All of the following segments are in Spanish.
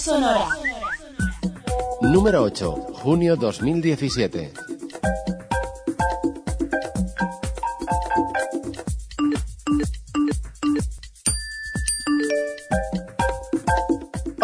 sonora. Número 8, junio 2017.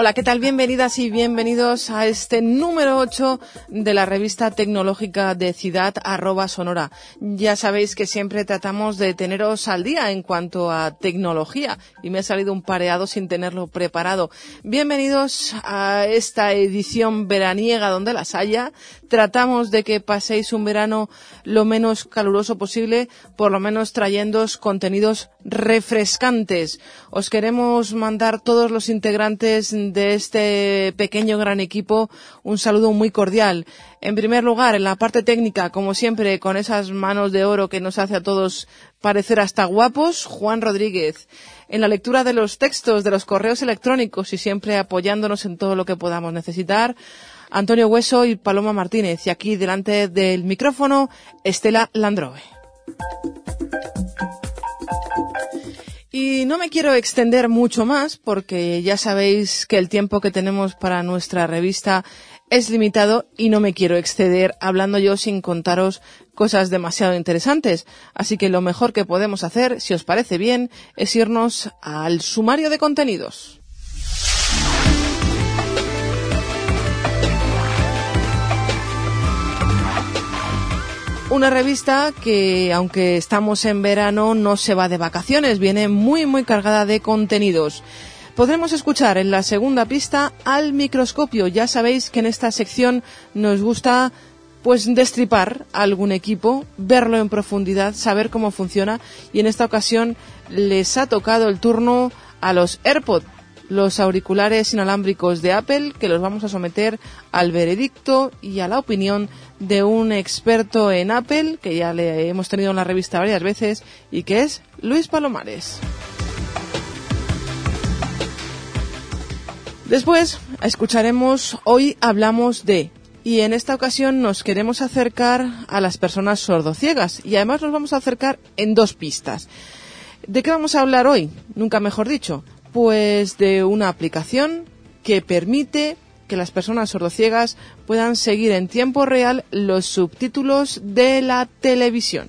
Hola, ¿qué tal? Bienvenidas y bienvenidos a este número 8 de la revista tecnológica de Ciudad arroba Sonora. Ya sabéis que siempre tratamos de teneros al día en cuanto a tecnología y me ha salido un pareado sin tenerlo preparado. Bienvenidos a esta edición veraniega donde las haya. Tratamos de que paséis un verano lo menos caluroso posible, por lo menos trayéndoos contenidos refrescantes. Os queremos mandar todos los integrantes de este pequeño gran equipo un saludo muy cordial. En primer lugar, en la parte técnica, como siempre, con esas manos de oro que nos hace a todos parecer hasta guapos, Juan Rodríguez. En la lectura de los textos de los correos electrónicos y siempre apoyándonos en todo lo que podamos necesitar, Antonio Hueso y Paloma Martínez. Y aquí delante del micrófono, Estela Landroe. Y no me quiero extender mucho más porque ya sabéis que el tiempo que tenemos para nuestra revista es limitado y no me quiero exceder hablando yo sin contaros cosas demasiado interesantes. Así que lo mejor que podemos hacer, si os parece bien, es irnos al sumario de contenidos. Una revista que, aunque estamos en verano, no se va de vacaciones, viene muy, muy cargada de contenidos. Podremos escuchar en la segunda pista al microscopio. Ya sabéis que en esta sección nos gusta pues destripar algún equipo, verlo en profundidad, saber cómo funciona y en esta ocasión les ha tocado el turno a los AirPods los auriculares inalámbricos de Apple, que los vamos a someter al veredicto y a la opinión de un experto en Apple, que ya le hemos tenido en la revista varias veces, y que es Luis Palomares. Después escucharemos Hoy hablamos de y en esta ocasión nos queremos acercar a las personas sordociegas y además nos vamos a acercar en dos pistas. ¿De qué vamos a hablar hoy? Nunca mejor dicho. Pues de una aplicación que permite que las personas sordociegas puedan seguir en tiempo real los subtítulos de la televisión.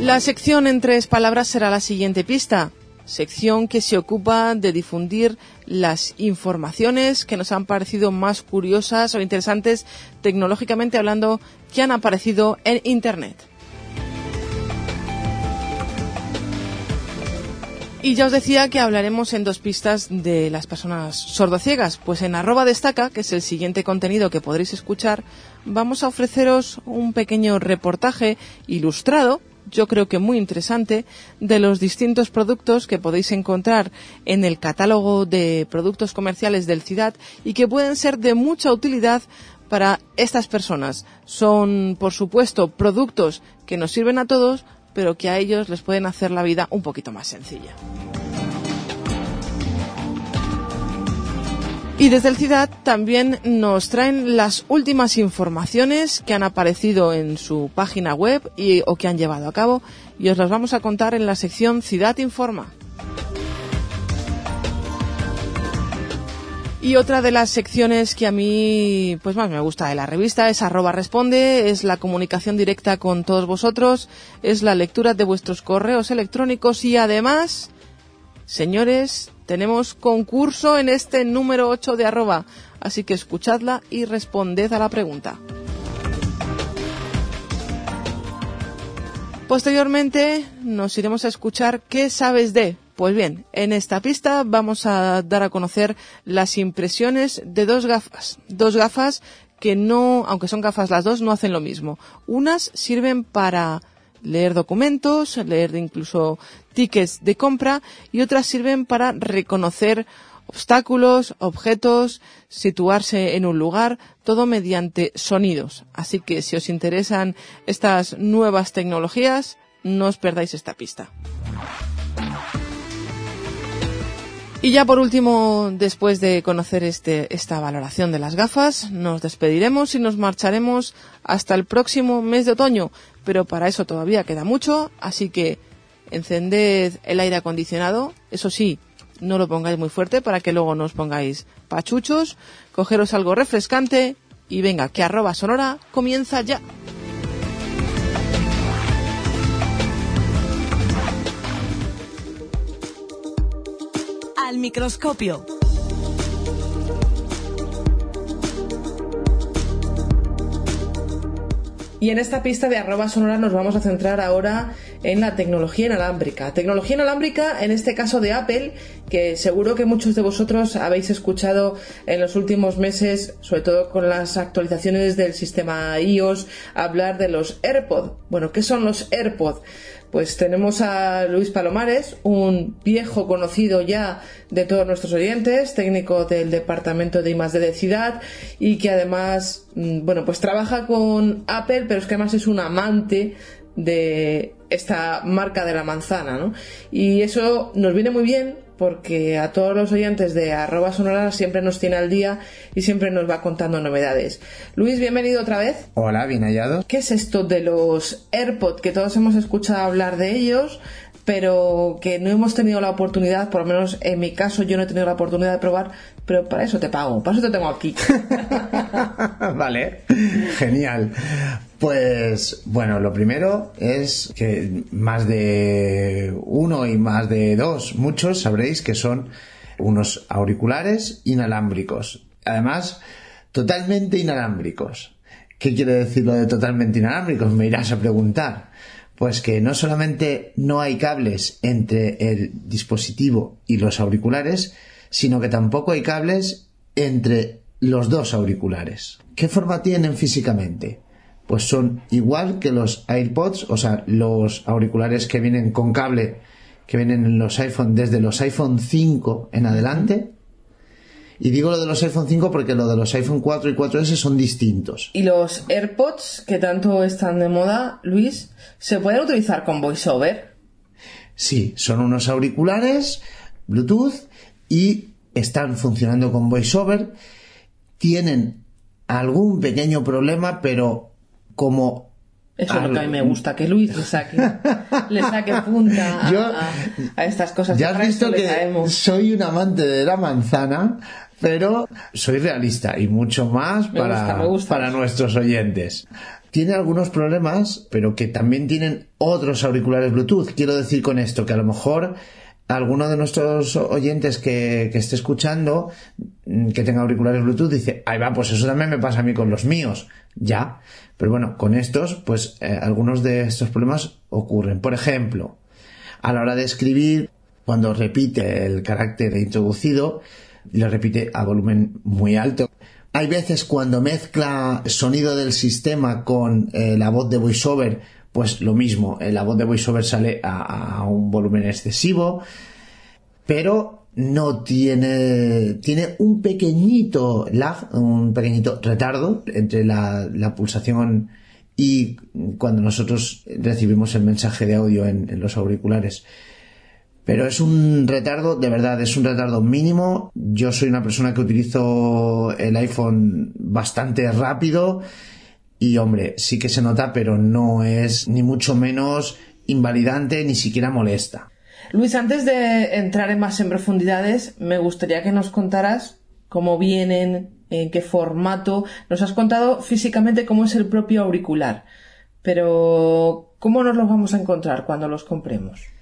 La sección en tres palabras será la siguiente pista, sección que se ocupa de difundir las informaciones que nos han parecido más curiosas o interesantes tecnológicamente hablando que han aparecido en Internet. Y ya os decía que hablaremos en dos pistas de las personas sordociegas. Pues en arroba destaca, que es el siguiente contenido que podréis escuchar, vamos a ofreceros un pequeño reportaje ilustrado, yo creo que muy interesante, de los distintos productos que podéis encontrar en el catálogo de productos comerciales del CIDAD y que pueden ser de mucha utilidad para estas personas. Son, por supuesto, productos que nos sirven a todos, pero que a ellos les pueden hacer la vida un poquito más sencilla. Y desde el CIDAD también nos traen las últimas informaciones que han aparecido en su página web y, o que han llevado a cabo y os las vamos a contar en la sección CIDAD Informa. Y otra de las secciones que a mí pues más me gusta de la revista es arroba responde, es la comunicación directa con todos vosotros, es la lectura de vuestros correos electrónicos y además, señores, tenemos concurso en este número 8 de arroba, así que escuchadla y responded a la pregunta. Posteriormente nos iremos a escuchar qué sabes de pues bien, en esta pista vamos a dar a conocer las impresiones de dos gafas. Dos gafas que no, aunque son gafas las dos, no hacen lo mismo. Unas sirven para leer documentos, leer incluso tickets de compra y otras sirven para reconocer obstáculos, objetos, situarse en un lugar, todo mediante sonidos. Así que si os interesan estas nuevas tecnologías, no os perdáis esta pista. Y ya por último, después de conocer este, esta valoración de las gafas, nos despediremos y nos marcharemos hasta el próximo mes de otoño. Pero para eso todavía queda mucho, así que encended el aire acondicionado. Eso sí, no lo pongáis muy fuerte para que luego no os pongáis pachuchos, cogeros algo refrescante y venga, que arroba sonora comienza ya. Microscopio. Y en esta pista de arroba sonora nos vamos a centrar ahora en la tecnología inalámbrica. Tecnología inalámbrica, en este caso de Apple, que seguro que muchos de vosotros habéis escuchado en los últimos meses, sobre todo con las actualizaciones del sistema iOS, hablar de los AirPods. Bueno, ¿qué son los AirPods? Pues tenemos a Luis Palomares, un viejo conocido ya de todos nuestros oyentes, técnico del departamento de I+D de Ciudad y que además, mm, bueno, pues trabaja con Apple, pero es que además es un amante de esta marca de la manzana, ¿no? Y eso nos viene muy bien porque a todos los oyentes de arroba sonora siempre nos tiene al día y siempre nos va contando novedades. Luis, bienvenido otra vez. Hola, bien hallado. ¿Qué es esto de los AirPods? Que todos hemos escuchado hablar de ellos, pero que no hemos tenido la oportunidad, por lo menos en mi caso yo no he tenido la oportunidad de probar, pero para eso te pago, para eso te tengo aquí. vale, genial. Pues bueno, lo primero es que más de uno y más de dos, muchos sabréis que son unos auriculares inalámbricos. Además, totalmente inalámbricos. ¿Qué quiere decir lo de totalmente inalámbricos? Me irás a preguntar. Pues que no solamente no hay cables entre el dispositivo y los auriculares, sino que tampoco hay cables entre los dos auriculares. ¿Qué forma tienen físicamente? Pues son igual que los AirPods, o sea, los auriculares que vienen con cable, que vienen en los iPhone desde los iPhone 5 en adelante. Y digo lo de los iPhone 5 porque lo de los iPhone 4 y 4S son distintos. Y los AirPods, que tanto están de moda, Luis, ¿se pueden utilizar con VoiceOver? Sí, son unos auriculares Bluetooth y están funcionando con VoiceOver. Tienen algún pequeño problema, pero como eso es lo que a mí me gusta, que Luis le saque, le saque punta a, estas cosas. Ya has visto que soy un amante de la manzana, pero soy realista y mucho más para, para nuestros oyentes. Tiene algunos problemas, pero que también tienen otros auriculares Bluetooth. Quiero decir con esto que a lo mejor alguno de nuestros oyentes que, que, esté escuchando, mm, que tenga auriculares Bluetooth, dice, ahí va, pues eso también me pasa a mí con los míos. Ya. Pero bueno, con estos, pues eh, algunos de estos problemas ocurren. Por ejemplo, a la hora de escribir, cuando repite el carácter introducido, lo repite a volumen muy alto. Hay veces cuando mezcla sonido del sistema con eh, la voz de voiceover, pues lo mismo, eh, la voz de voiceover sale a, un volumen excesivo, pero no tiene, tiene un pequeñito lag, un pequeñito retardo entre la, pulsación y cuando nosotros recibimos el mensaje de audio en, los auriculares. Pero es un retardo, de verdad, es un retardo mínimo. Yo soy una persona que utilizo el iPhone bastante rápido y hombre, sí que se nota, pero no es ni mucho menos invalidante ni siquiera molesta. Luis, antes de entrar en más en profundidades, me gustaría que nos contaras cómo vienen, en qué formato. Nos has contado físicamente cómo es el propio auricular, pero ¿cómo nos los vamos a encontrar cuando los compremos?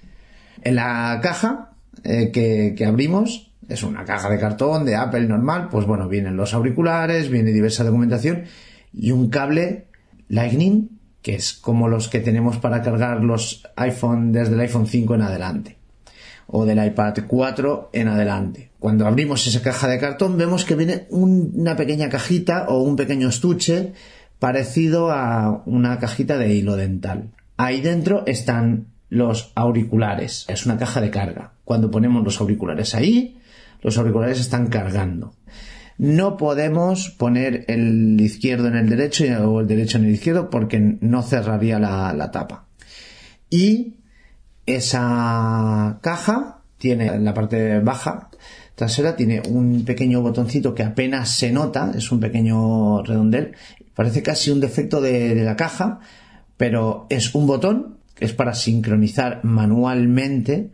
En la caja eh, que, que abrimos, es una caja de cartón de Apple normal, pues bueno, vienen los auriculares, viene diversa documentación y un cable Lightning, que es como los que tenemos para cargar los iPhone desde el iPhone 5 en adelante o del iPad 4 en adelante. Cuando abrimos esa caja de cartón vemos que viene una pequeña cajita o un pequeño estuche parecido a una cajita de hilo dental. Ahí dentro están los auriculares. Es una caja de carga. Cuando ponemos los auriculares ahí, los auriculares están cargando no podemos poner el izquierdo en el derecho o el derecho en el izquierdo porque no cerraría la, tapa. Y esa caja tiene en la parte baja trasera tiene un pequeño botoncito que apenas se nota, es un pequeño redondel, parece casi un defecto de, la caja, pero es un botón es para sincronizar manualmente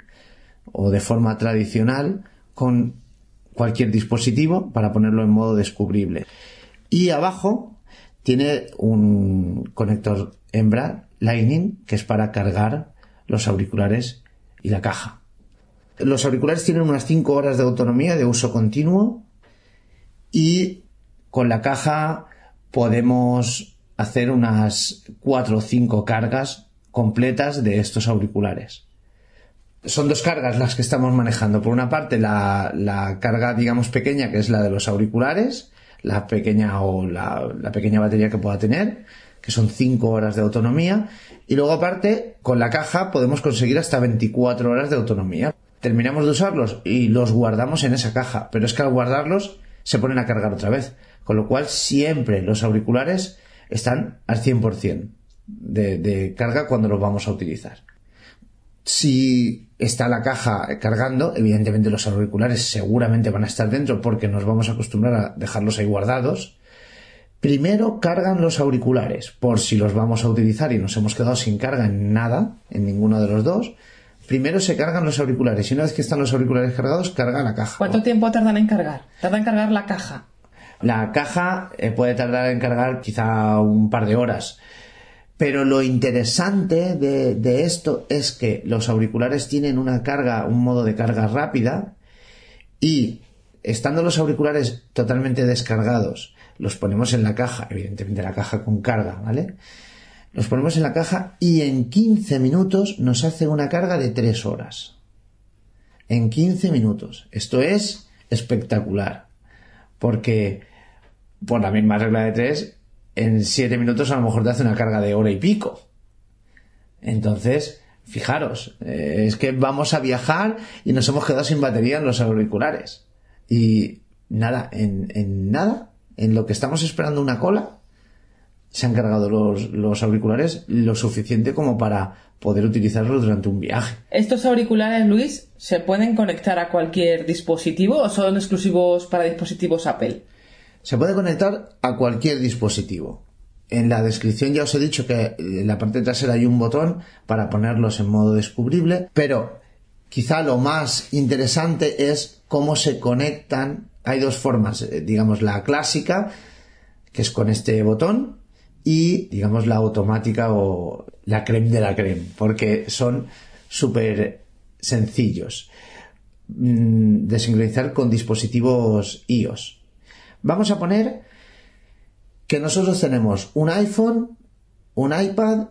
o de forma tradicional con cualquier dispositivo para ponerlo en modo descubrible. Y abajo tiene un conector hembra Lightning que es para cargar los auriculares y la caja. Los auriculares tienen unas 5 horas de autonomía de uso continuo y con la caja podemos hacer unas 4 o 5 cargas completas de estos auriculares. Son dos cargas las que estamos manejando. Por una parte, la, carga, digamos, pequeña, que es la de los auriculares, la pequeña o la, la pequeña batería que pueda tener, que son 5 horas de autonomía. Y luego, aparte, con la caja podemos conseguir hasta 24 horas de autonomía. Terminamos de usarlos y los guardamos en esa caja. Pero es que al guardarlos se ponen a cargar otra vez. Con lo cual, siempre los auriculares están al 100% de, carga cuando los vamos a utilizar. Si está la caja cargando, evidentemente los auriculares seguramente van a estar dentro porque nos vamos a acostumbrar a dejarlos ahí guardados. Primero cargan los auriculares por si los vamos a utilizar y nos hemos quedado sin carga en nada, en ninguno de los dos. Primero se cargan los auriculares y una vez que están los auriculares cargados, carga la caja. ¿Cuánto tiempo tardan en cargar? Tarda en cargar la caja. La caja eh, puede tardar en cargar quizá un par de horas. Pero lo interesante de, esto es que los auriculares tienen una carga, un modo de carga rápida y estando los auriculares totalmente descargados, los ponemos en la caja, evidentemente la caja con carga, ¿vale? Los ponemos en la caja y en 15 minutos nos hace una carga de 3 horas. En 15 minutos. Esto es espectacular. Porque por la misma regla de 3, en 7 minutos a lo mejor te hace una carga de hora y pico. Entonces, fijaros, eh, es que vamos a viajar y nos hemos quedado sin batería en los auriculares. Y nada, en, nada, en lo que estamos esperando una cola, se han cargado los, los, auriculares lo suficiente como para poder utilizarlos durante un viaje. ¿Estos auriculares, Luis, se pueden conectar a cualquier dispositivo o son exclusivos para dispositivos Apple? Se puede conectar a cualquier dispositivo. En la descripción ya os he dicho que en la parte trasera hay un botón para ponerlos en modo descubrible, pero quizá lo más interesante es cómo se conectan. Hay dos formas, eh, digamos la clásica, que es con este botón, y digamos la automática o la creme de la creme, porque son súper sencillos mm, de sincronizar con dispositivos iOS. Vamos a poner que nosotros tenemos un iPhone, un iPad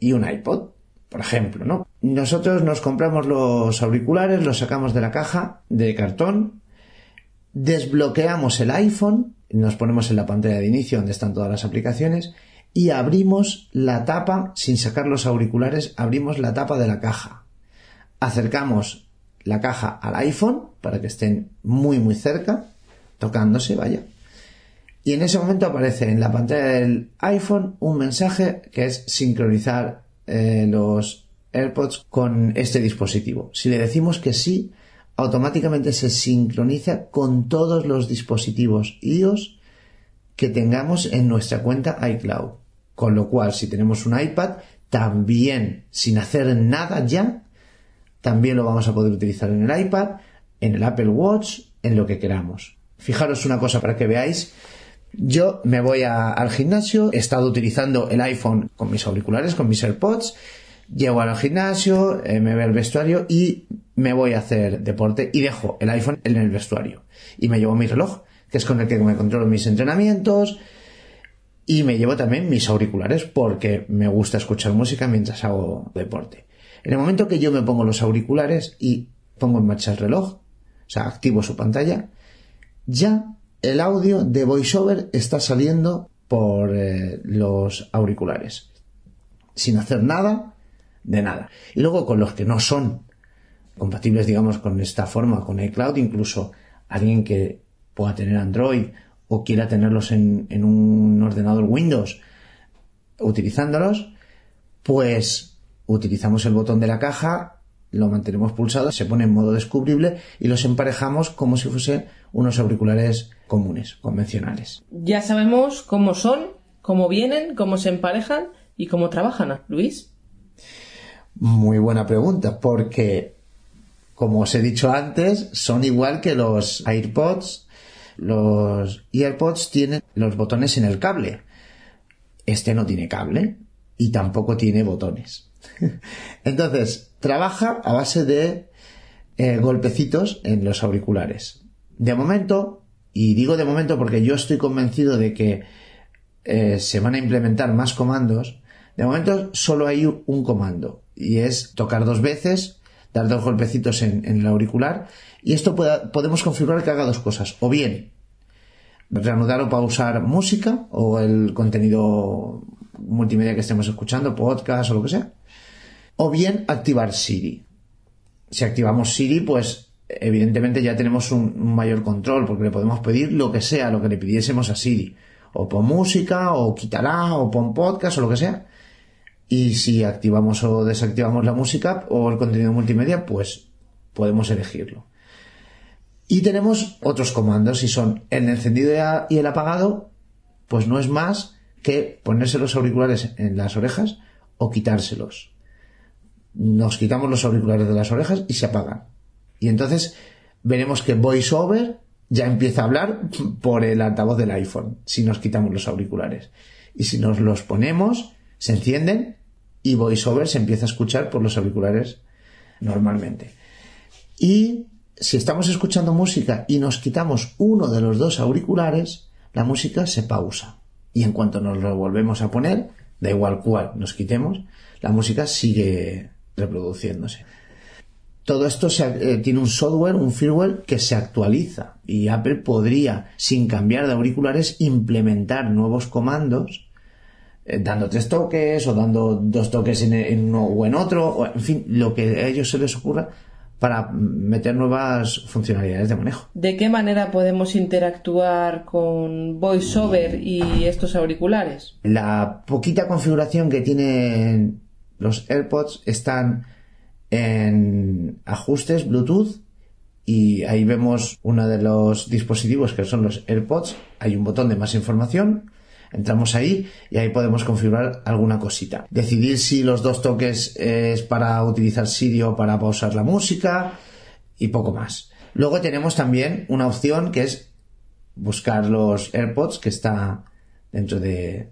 y un iPod, por ejemplo, ¿no? Nosotros nos compramos los auriculares, los sacamos de la caja de cartón, desbloqueamos el iPhone, nos ponemos en la pantalla de inicio donde están todas las aplicaciones y abrimos la tapa, sin sacar los auriculares, abrimos la tapa de la caja. Acercamos la caja al iPhone para que estén muy muy cerca tocándose, vaya. Y en ese momento aparece en la pantalla del iPhone un mensaje que es sincronizar eh, los AirPods con este dispositivo. Si le decimos que sí, automáticamente se sincroniza con todos los dispositivos iOS que tengamos en nuestra cuenta iCloud. Con lo cual, si tenemos un iPad, también, sin hacer nada ya, también lo vamos a poder utilizar en el iPad, en el Apple Watch, en lo que queramos. Fijaros una cosa para que veáis. Yo me voy al gimnasio, he estado utilizando el iPhone con mis auriculares, con mis AirPods, llego al gimnasio, eh, me veo el vestuario y me voy a hacer deporte y dejo el iPhone en el vestuario. Y me llevo mi reloj, que es con el que me controlo mis entrenamientos, y me llevo también mis auriculares porque me gusta escuchar música mientras hago deporte. En el momento que yo me pongo los auriculares y pongo en marcha el reloj, o sea, activo su pantalla, ya el audio de VoiceOver está saliendo por eh, los auriculares. Sin hacer nada, de nada. Y luego con los que no son compatibles, digamos, con esta forma, con iCloud, incluso alguien que pueda tener Android o quiera tenerlos en, en un ordenador Windows utilizándolos, pues utilizamos el botón de la caja lo mantenemos pulsado, se pone en modo descubrible y los emparejamos como si fuesen unos auriculares comunes, convencionales. Ya sabemos cómo son, cómo vienen, cómo se emparejan y cómo trabajan, Luis. Muy buena pregunta, porque como os he dicho antes, son igual que los AirPods. Los AirPods tienen los botones en el cable. Este no tiene cable y tampoco tiene botones. Entonces, trabaja a base de eh, golpecitos en los auriculares. De momento, y digo de momento porque yo estoy convencido de que eh, se van a implementar más comandos, de momento solo hay un comando y es tocar dos veces, dar dos golpecitos en, el auricular y esto podemos configurar que haga dos cosas. O bien reanudar o pausar música o el contenido multimedia que estemos escuchando, podcast o lo que sea. O bien activar Siri. Si activamos Siri, pues evidentemente ya tenemos un, mayor control porque le podemos pedir lo que sea, lo que le pidiésemos a Siri. O pon música, o quitará, o pon podcast, o lo que sea. Y si activamos o desactivamos la música o el contenido multimedia, pues podemos elegirlo. Y tenemos otros comandos y son el encendido y el apagado, pues no es más que ponerse los auriculares en las orejas o quitárselos. Nos quitamos los auriculares de las orejas y se apagan. Y entonces veremos que VoiceOver ya empieza a hablar por el altavoz del iPhone si nos quitamos los auriculares. Y si nos los ponemos, se encienden y VoiceOver se empieza a escuchar por los auriculares normalmente. Y si estamos escuchando música y nos quitamos uno de los dos auriculares, la música se pausa. Y en cuanto nos lo volvemos a poner, da igual cuál nos quitemos, la música sigue reproduciéndose. Todo esto eh, tiene un software, un firmware que se actualiza y Apple podría, sin cambiar de auriculares, implementar nuevos comandos eh, dando tres toques o dando dos toques en, uno o en otro, o, en fin, lo que a ellos se les ocurra para meter nuevas funcionalidades de manejo. ¿De qué manera podemos interactuar con VoiceOver y estos auriculares? La poquita configuración que tienen los AirPods están en ajustes Bluetooth y ahí vemos uno de los dispositivos que son los AirPods. Hay un botón de más información Entramos ahí y ahí podemos configurar alguna cosita. Decidir si los dos toques es para utilizar Siri o para pausar la música y poco más. Luego tenemos también una opción que es buscar los AirPods que está dentro de,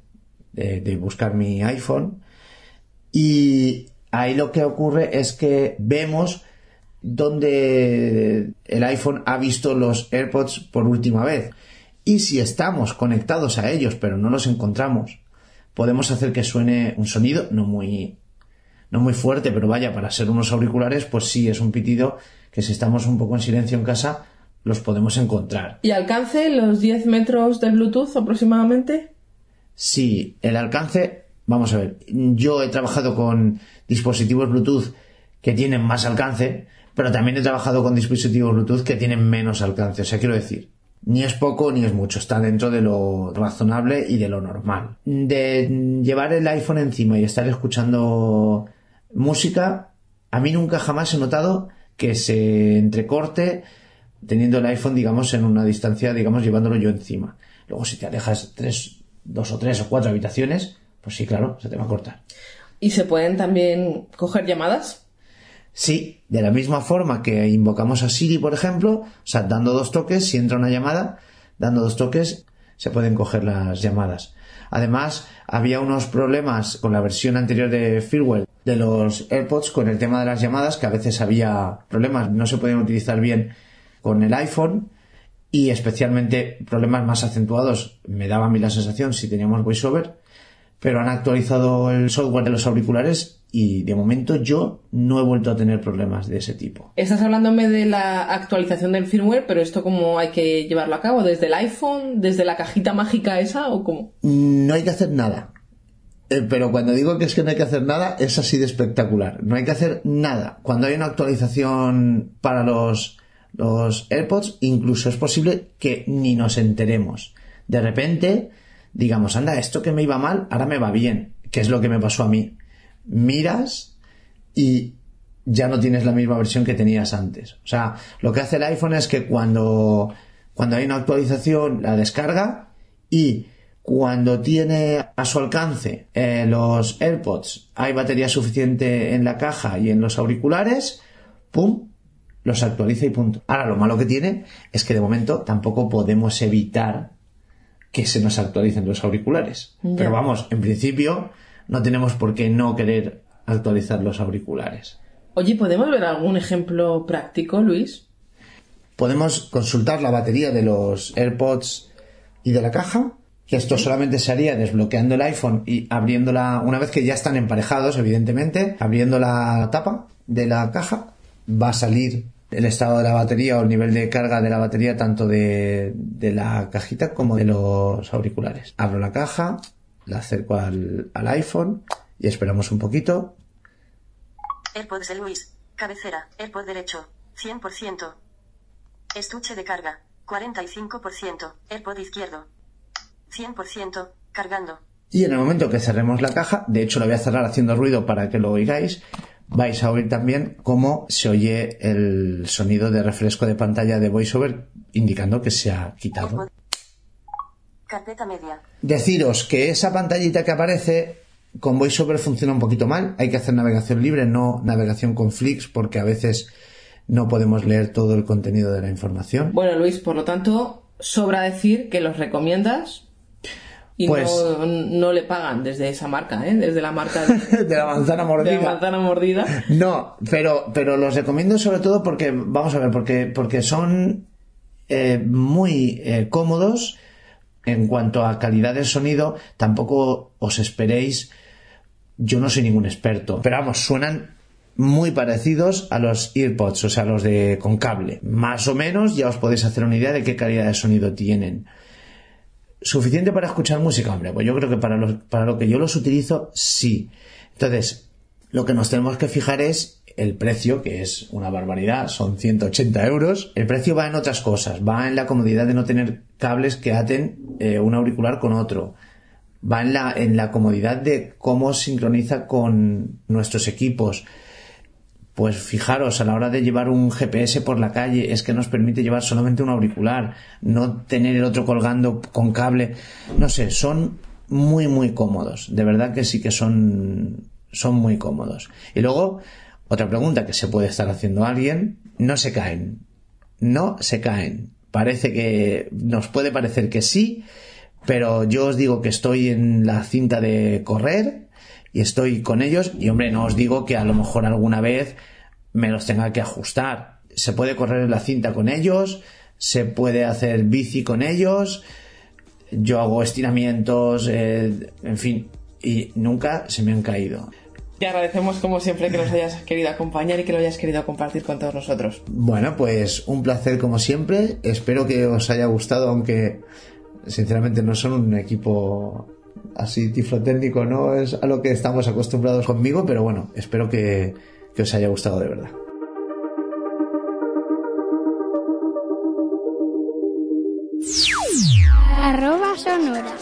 de, buscar mi iPhone y ahí lo que ocurre es que vemos dónde el iPhone ha visto los AirPods por última vez. Y si estamos conectados a ellos pero no los encontramos, podemos hacer que suene un sonido no muy, no muy fuerte, pero vaya, para ser unos auriculares, pues sí, es un pitido que si estamos un poco en silencio en casa, los podemos encontrar. ¿Y alcance los 10 metros de Bluetooth aproximadamente? Sí, el alcance, vamos a ver, yo he trabajado con dispositivos Bluetooth que tienen más alcance, pero también he trabajado con dispositivos Bluetooth que tienen menos alcance. O sea, quiero decir, ni es poco ni es mucho, está dentro de lo razonable y de lo normal. De llevar el iPhone encima y estar escuchando música, a mí nunca jamás he notado que se entrecorte teniendo el iPhone, digamos, en una distancia, digamos, llevándolo yo encima. Luego, si te alejas tres, dos o tres o cuatro habitaciones, pues sí, claro, se te va a cortar. ¿Y se pueden también coger llamadas? Sí, de la misma forma que invocamos a Siri, por ejemplo, o sea, dando dos toques, si entra una llamada, dando dos toques, se pueden coger las llamadas. Además, había unos problemas con la versión anterior de firmware de los AirPods con el tema de las llamadas, que a veces había problemas, no se podían utilizar bien con el iPhone y especialmente problemas más acentuados, me daba a mí la sensación si teníamos VoiceOver, pero han actualizado el software de los auriculares y de momento yo no he vuelto a tener problemas de ese tipo. Estás hablándome de la actualización del firmware, pero esto cómo hay que llevarlo a cabo, desde el iPhone, desde la cajita mágica esa o cómo? No hay que hacer nada. Eh, pero cuando digo que es que no hay que hacer nada, es así de espectacular. No hay que hacer nada. Cuando hay una actualización para los, los AirPods, incluso es posible que ni nos enteremos. De repente, digamos, anda, esto que me iba mal, ahora me va bien, que es lo que me pasó a mí miras y ya no tienes la misma versión que tenías antes. O sea, lo que hace el iPhone es que cuando, cuando hay una actualización la descarga y cuando tiene a su alcance eh, los AirPods, hay batería suficiente en la caja y en los auriculares, ¡pum! los actualiza y punto. Ahora, lo malo que tiene es que de momento tampoco podemos evitar que se nos actualicen los auriculares. Pero vamos, en principio no tenemos por qué no querer actualizar los auriculares. Oye, ¿podemos ver algún ejemplo práctico, Luis? Podemos consultar la batería de los AirPods y de la caja, que esto solamente se haría desbloqueando el iPhone y abriéndola, una vez que ya están emparejados, evidentemente, abriendo la tapa de la caja, va a salir el estado de la batería o el nivel de carga de la batería tanto de, de la cajita como de los auriculares. Abro la caja, la acerco al, al iPhone y esperamos un poquito. AirPods de Luis. Cabecera. AirPod derecho. 100%. Estuche de carga. 45%. AirPod izquierdo. 100%. Cargando. Y en el momento que cerremos la caja, de hecho lo voy a cerrar haciendo ruido para que lo oigáis, vais a oír también cómo se oye el sonido de refresco de pantalla de VoiceOver indicando que se ha quitado. Carpeta media. Deciros que esa pantallita que aparece con VoiceOver funciona un poquito mal. Hay que hacer navegación libre, no navegación con flicks, porque a veces no podemos leer todo el contenido de la información. Bueno, Luis, por lo tanto, sobra decir que los recomiendas y Pues- no, no le pagan desde esa marca, ¿eh? Desde la marca de, de la manzana de mordida. la manzana mordida. No, pero, pero los recomiendo sobre todo porque, vamos a ver, porque, porque son eh, muy eh, cómodos en cuanto a calidad de sonido. Tampoco os esperéis, yo no soy ningún experto, pero vamos, suenan muy parecidos a los earpods, o sea, los de con cable. Más o menos ya os podéis hacer una idea de qué calidad de sonido tienen. ¿Suficiente para escuchar música? Hombre, pues yo creo que para, lo que yo los utilizo, sí. Entonces, lo que nos tenemos que fijar es el precio, que es una barbaridad, son 180 euros. El precio va en otras cosas, va en la comodidad de no tener cables que aten eh, un auricular con otro. Va en la, en la comodidad de cómo sincroniza con nuestros equipos. Pues fijaros, a la hora de llevar un GPS por la calle, es que nos permite llevar solamente un auricular, no tener el otro colgando con cable. No sé, son muy, muy cómodos. De verdad que sí que son, son muy cómodos. Y luego, otra pregunta que se puede estar haciendo alguien, no se caen. No se caen. Parece que, nos puede parecer que sí, pero yo os digo que estoy en la cinta de correr y estoy con ellos y hombre, no os digo que a lo mejor alguna vez me los tenga que ajustar. Se puede correr en la cinta con ellos, se puede hacer bici con ellos, yo hago estiramientos, eh, en fin, y nunca se me han caído. Te agradecemos como siempre que nos hayas querido acompañar y que lo hayas querido compartir con todos nosotros. Bueno, pues un placer como siempre. Espero que os haya gustado, aunque sinceramente no son un equipo así tiflotécnico, no es a lo que estamos acostumbrados conmigo, pero bueno, espero que, que os haya gustado de verdad. Arroba sonora.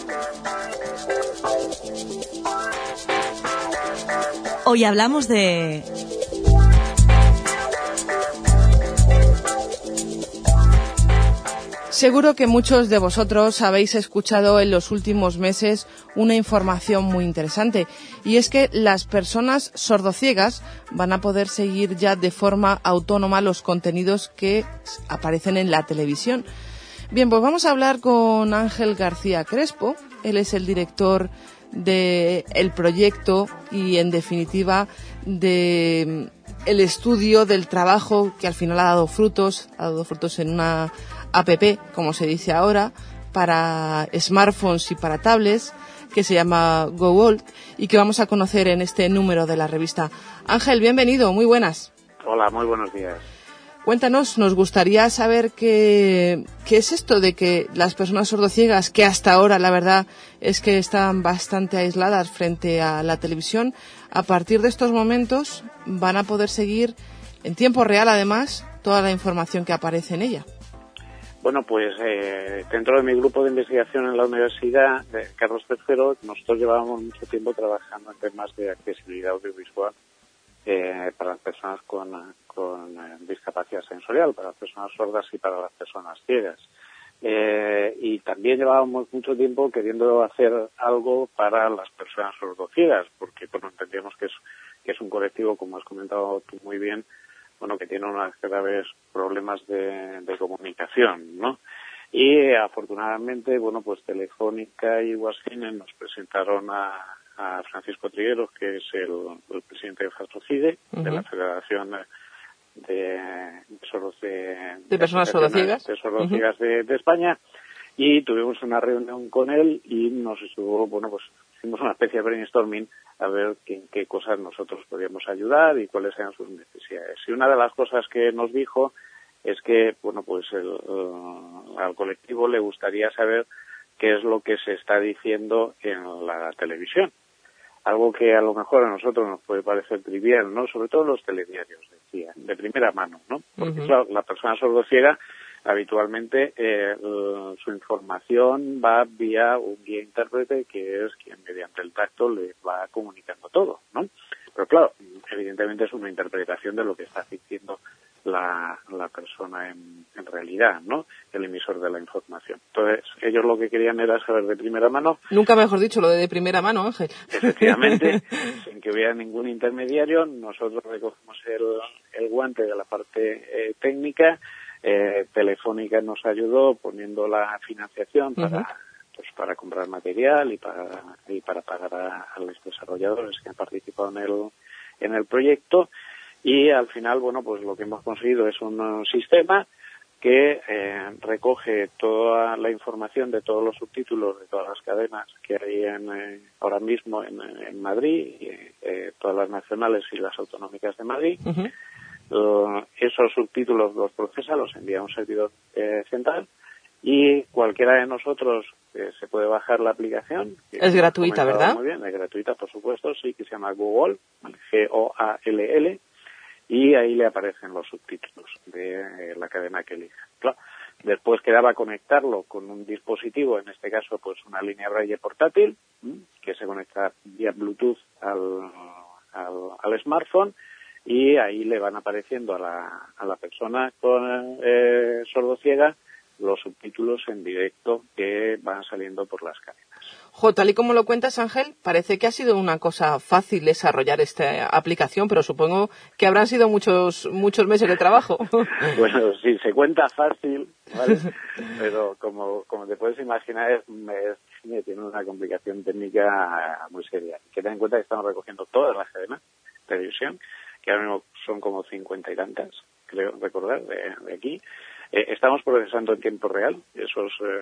Hoy hablamos de... Seguro que muchos de vosotros habéis escuchado en los últimos meses una información muy interesante y es que las personas sordociegas van a poder seguir ya de forma autónoma los contenidos que aparecen en la televisión. Bien, pues vamos a hablar con Ángel García Crespo. Él es el director del el proyecto y, en definitiva, de mm, el estudio del trabajo que al final ha dado frutos, ha dado frutos en una app, como se dice ahora, para smartphones y para tablets, que se llama GoWorld y que vamos a conocer en este número de la revista. Ángel, bienvenido, muy buenas. Hola, muy buenos días. Cuéntanos, nos gustaría saber qué, qué es esto de que las personas sordociegas, que hasta ahora la verdad es que están bastante aisladas frente a la televisión, a partir de estos momentos van a poder seguir en tiempo real además toda la información que aparece en ella. Bueno, pues eh, dentro de mi grupo de investigación en la Universidad de Carlos III, nosotros llevábamos mucho tiempo trabajando en temas de accesibilidad audiovisual eh, para las personas con, eh, discapacidad sensorial, para las personas sordas y para las personas ciegas. Eh, y también llevábamos mucho tiempo queriendo hacer algo para las personas sordociegas, porque bueno, entendíamos que es, que es un colectivo, como has comentado tú muy bien, bueno, que tienen unos graves problemas de, de comunicación, ¿no? Y afortunadamente, bueno, pues Telefónica y Wascine nos presentaron a, a Francisco Trigueros, que es el, presidente de Fastrocide, de la Federación de, de, de, personas sordociegas, de, de, España, y tuvimos una reunión con él y nos estuvo, bueno, pues hicimos una especie de brainstorming a ver en qué cosas nosotros podíamos ayudar y cuáles eran sus necesidades. Y una de las cosas que nos dijo es que, bueno, pues el, al colectivo le gustaría saber qué es lo que se está diciendo en la televisión. Algo que a lo mejor a nosotros nos puede parecer trivial, ¿no? Sobre todo los telediarios, decía, de primera mano, ¿no? Porque, claro, la persona sordociega habitualmente eh, su información va vía un guía intérprete que es quien mediante el tacto le va comunicando todo, ¿no? Pero claro, evidentemente es una interpretación de lo que está diciendo la, la persona en, en, realidad, ¿no? El emisor de la información. Entonces, ellos lo que querían era saber de primera mano. Nunca mejor dicho lo de de primera mano, Ángel. Efectivamente, sin que hubiera ningún intermediario, nosotros recogemos el, el guante de la parte eh, técnica. Eh, Telefónica nos ayudó poniendo la financiación para, pues para comprar material y para, y para pagar a, a los desarrolladores que han participado en el, en el proyecto. Y al final, bueno, pues lo que hemos conseguido es un sistema que eh, recoge toda la información de todos los subtítulos de todas las cadenas que hay en, eh, ahora mismo en, en Madrid, eh, todas las nacionales y las autonómicas de Madrid. Uh, esos subtítulos los procesa, los envía a un servidor eh, central y cualquiera de nosotros eh, se puede bajar la aplicación. Es gratuita, ¿verdad? Muy bien, es gratuita, por supuesto, sí, que se llama Google, G-O-A-L-L, y ahí le aparecen los subtítulos de eh, la cadena que elija. Claro. Después quedaba conectarlo con un dispositivo, en este caso pues una línea braille portátil, que se conecta vía Bluetooth al, al, smartphone y ahí le van apareciendo a la, a la persona con eh, ciega los subtítulos en directo que van saliendo por las cadenas. Jo, tal y como lo cuentas, Ángel, parece que ha sido una cosa fácil desarrollar esta aplicación, pero supongo que habrán sido muchos muchos meses de trabajo. bueno, sí, se cuenta fácil, ¿vale? pero como, como te puedes imaginar, es, tiene una complicación técnica muy seria. Que ten en cuenta que estamos recogiendo todas las cadenas de televisión, que ahora mismo son como cincuenta y tantas, creo recordar, de aquí, eh, estamos procesando en tiempo real esos eh,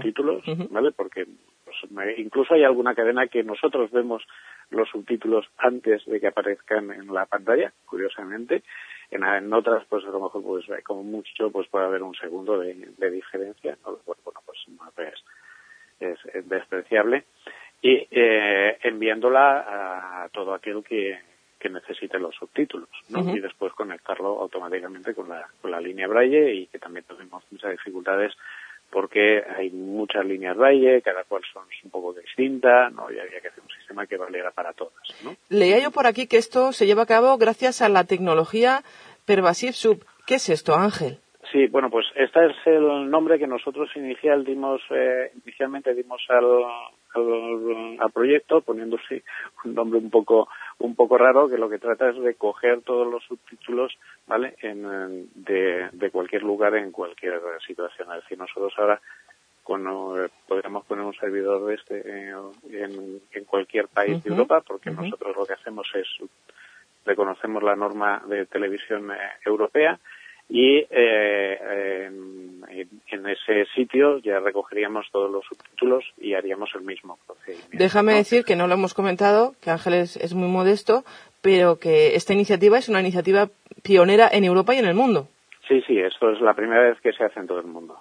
títulos, ¿vale? Porque pues, incluso hay alguna cadena que nosotros vemos los subtítulos antes de que aparezcan en la pantalla, curiosamente. En, otras, pues a lo mejor, pues como mucho, pues puede haber un segundo de, diferencia, Bueno, pues es, es, despreciable. Y eh, enviándola a todo aquel que, que necesite los subtítulos, ¿no? Y después conectarlo automáticamente con la, con la línea Braille y que también tenemos muchas dificultades porque hay muchas líneas Braille, cada cual son un poco distintas, ¿no? Y había que hacer un sistema que valiera para todas, ¿no? Leía yo por aquí que esto se lleva a cabo gracias a la tecnología Pervasive Sub. ¿Qué es esto, Ángel? Sí, bueno, pues este es el nombre que nosotros inicial dimos, eh, inicialmente dimos al, al, proyecto, poniéndose un nombre un poco un poco raro, que lo que trata es de coger todos los subtítulos, ¿vale? En, de, de cualquier lugar en cualquier situación. Es decir, nosotros ahora cuando podríamos poner un servidor de este eh, en, en, cualquier país de Europa, porque nosotros lo que hacemos es reconocemos la norma de televisión eh, europea y eh, en, ese sitio ya recogeríamos todos los subtítulos y haríamos el mismo procedimiento. Déjame decir que no lo hemos comentado, que Ángeles es muy modesto, pero que esta iniciativa es una iniciativa pionera en Europa y en el mundo. Sí, sí, esto es la primera vez que se hace en todo el mundo.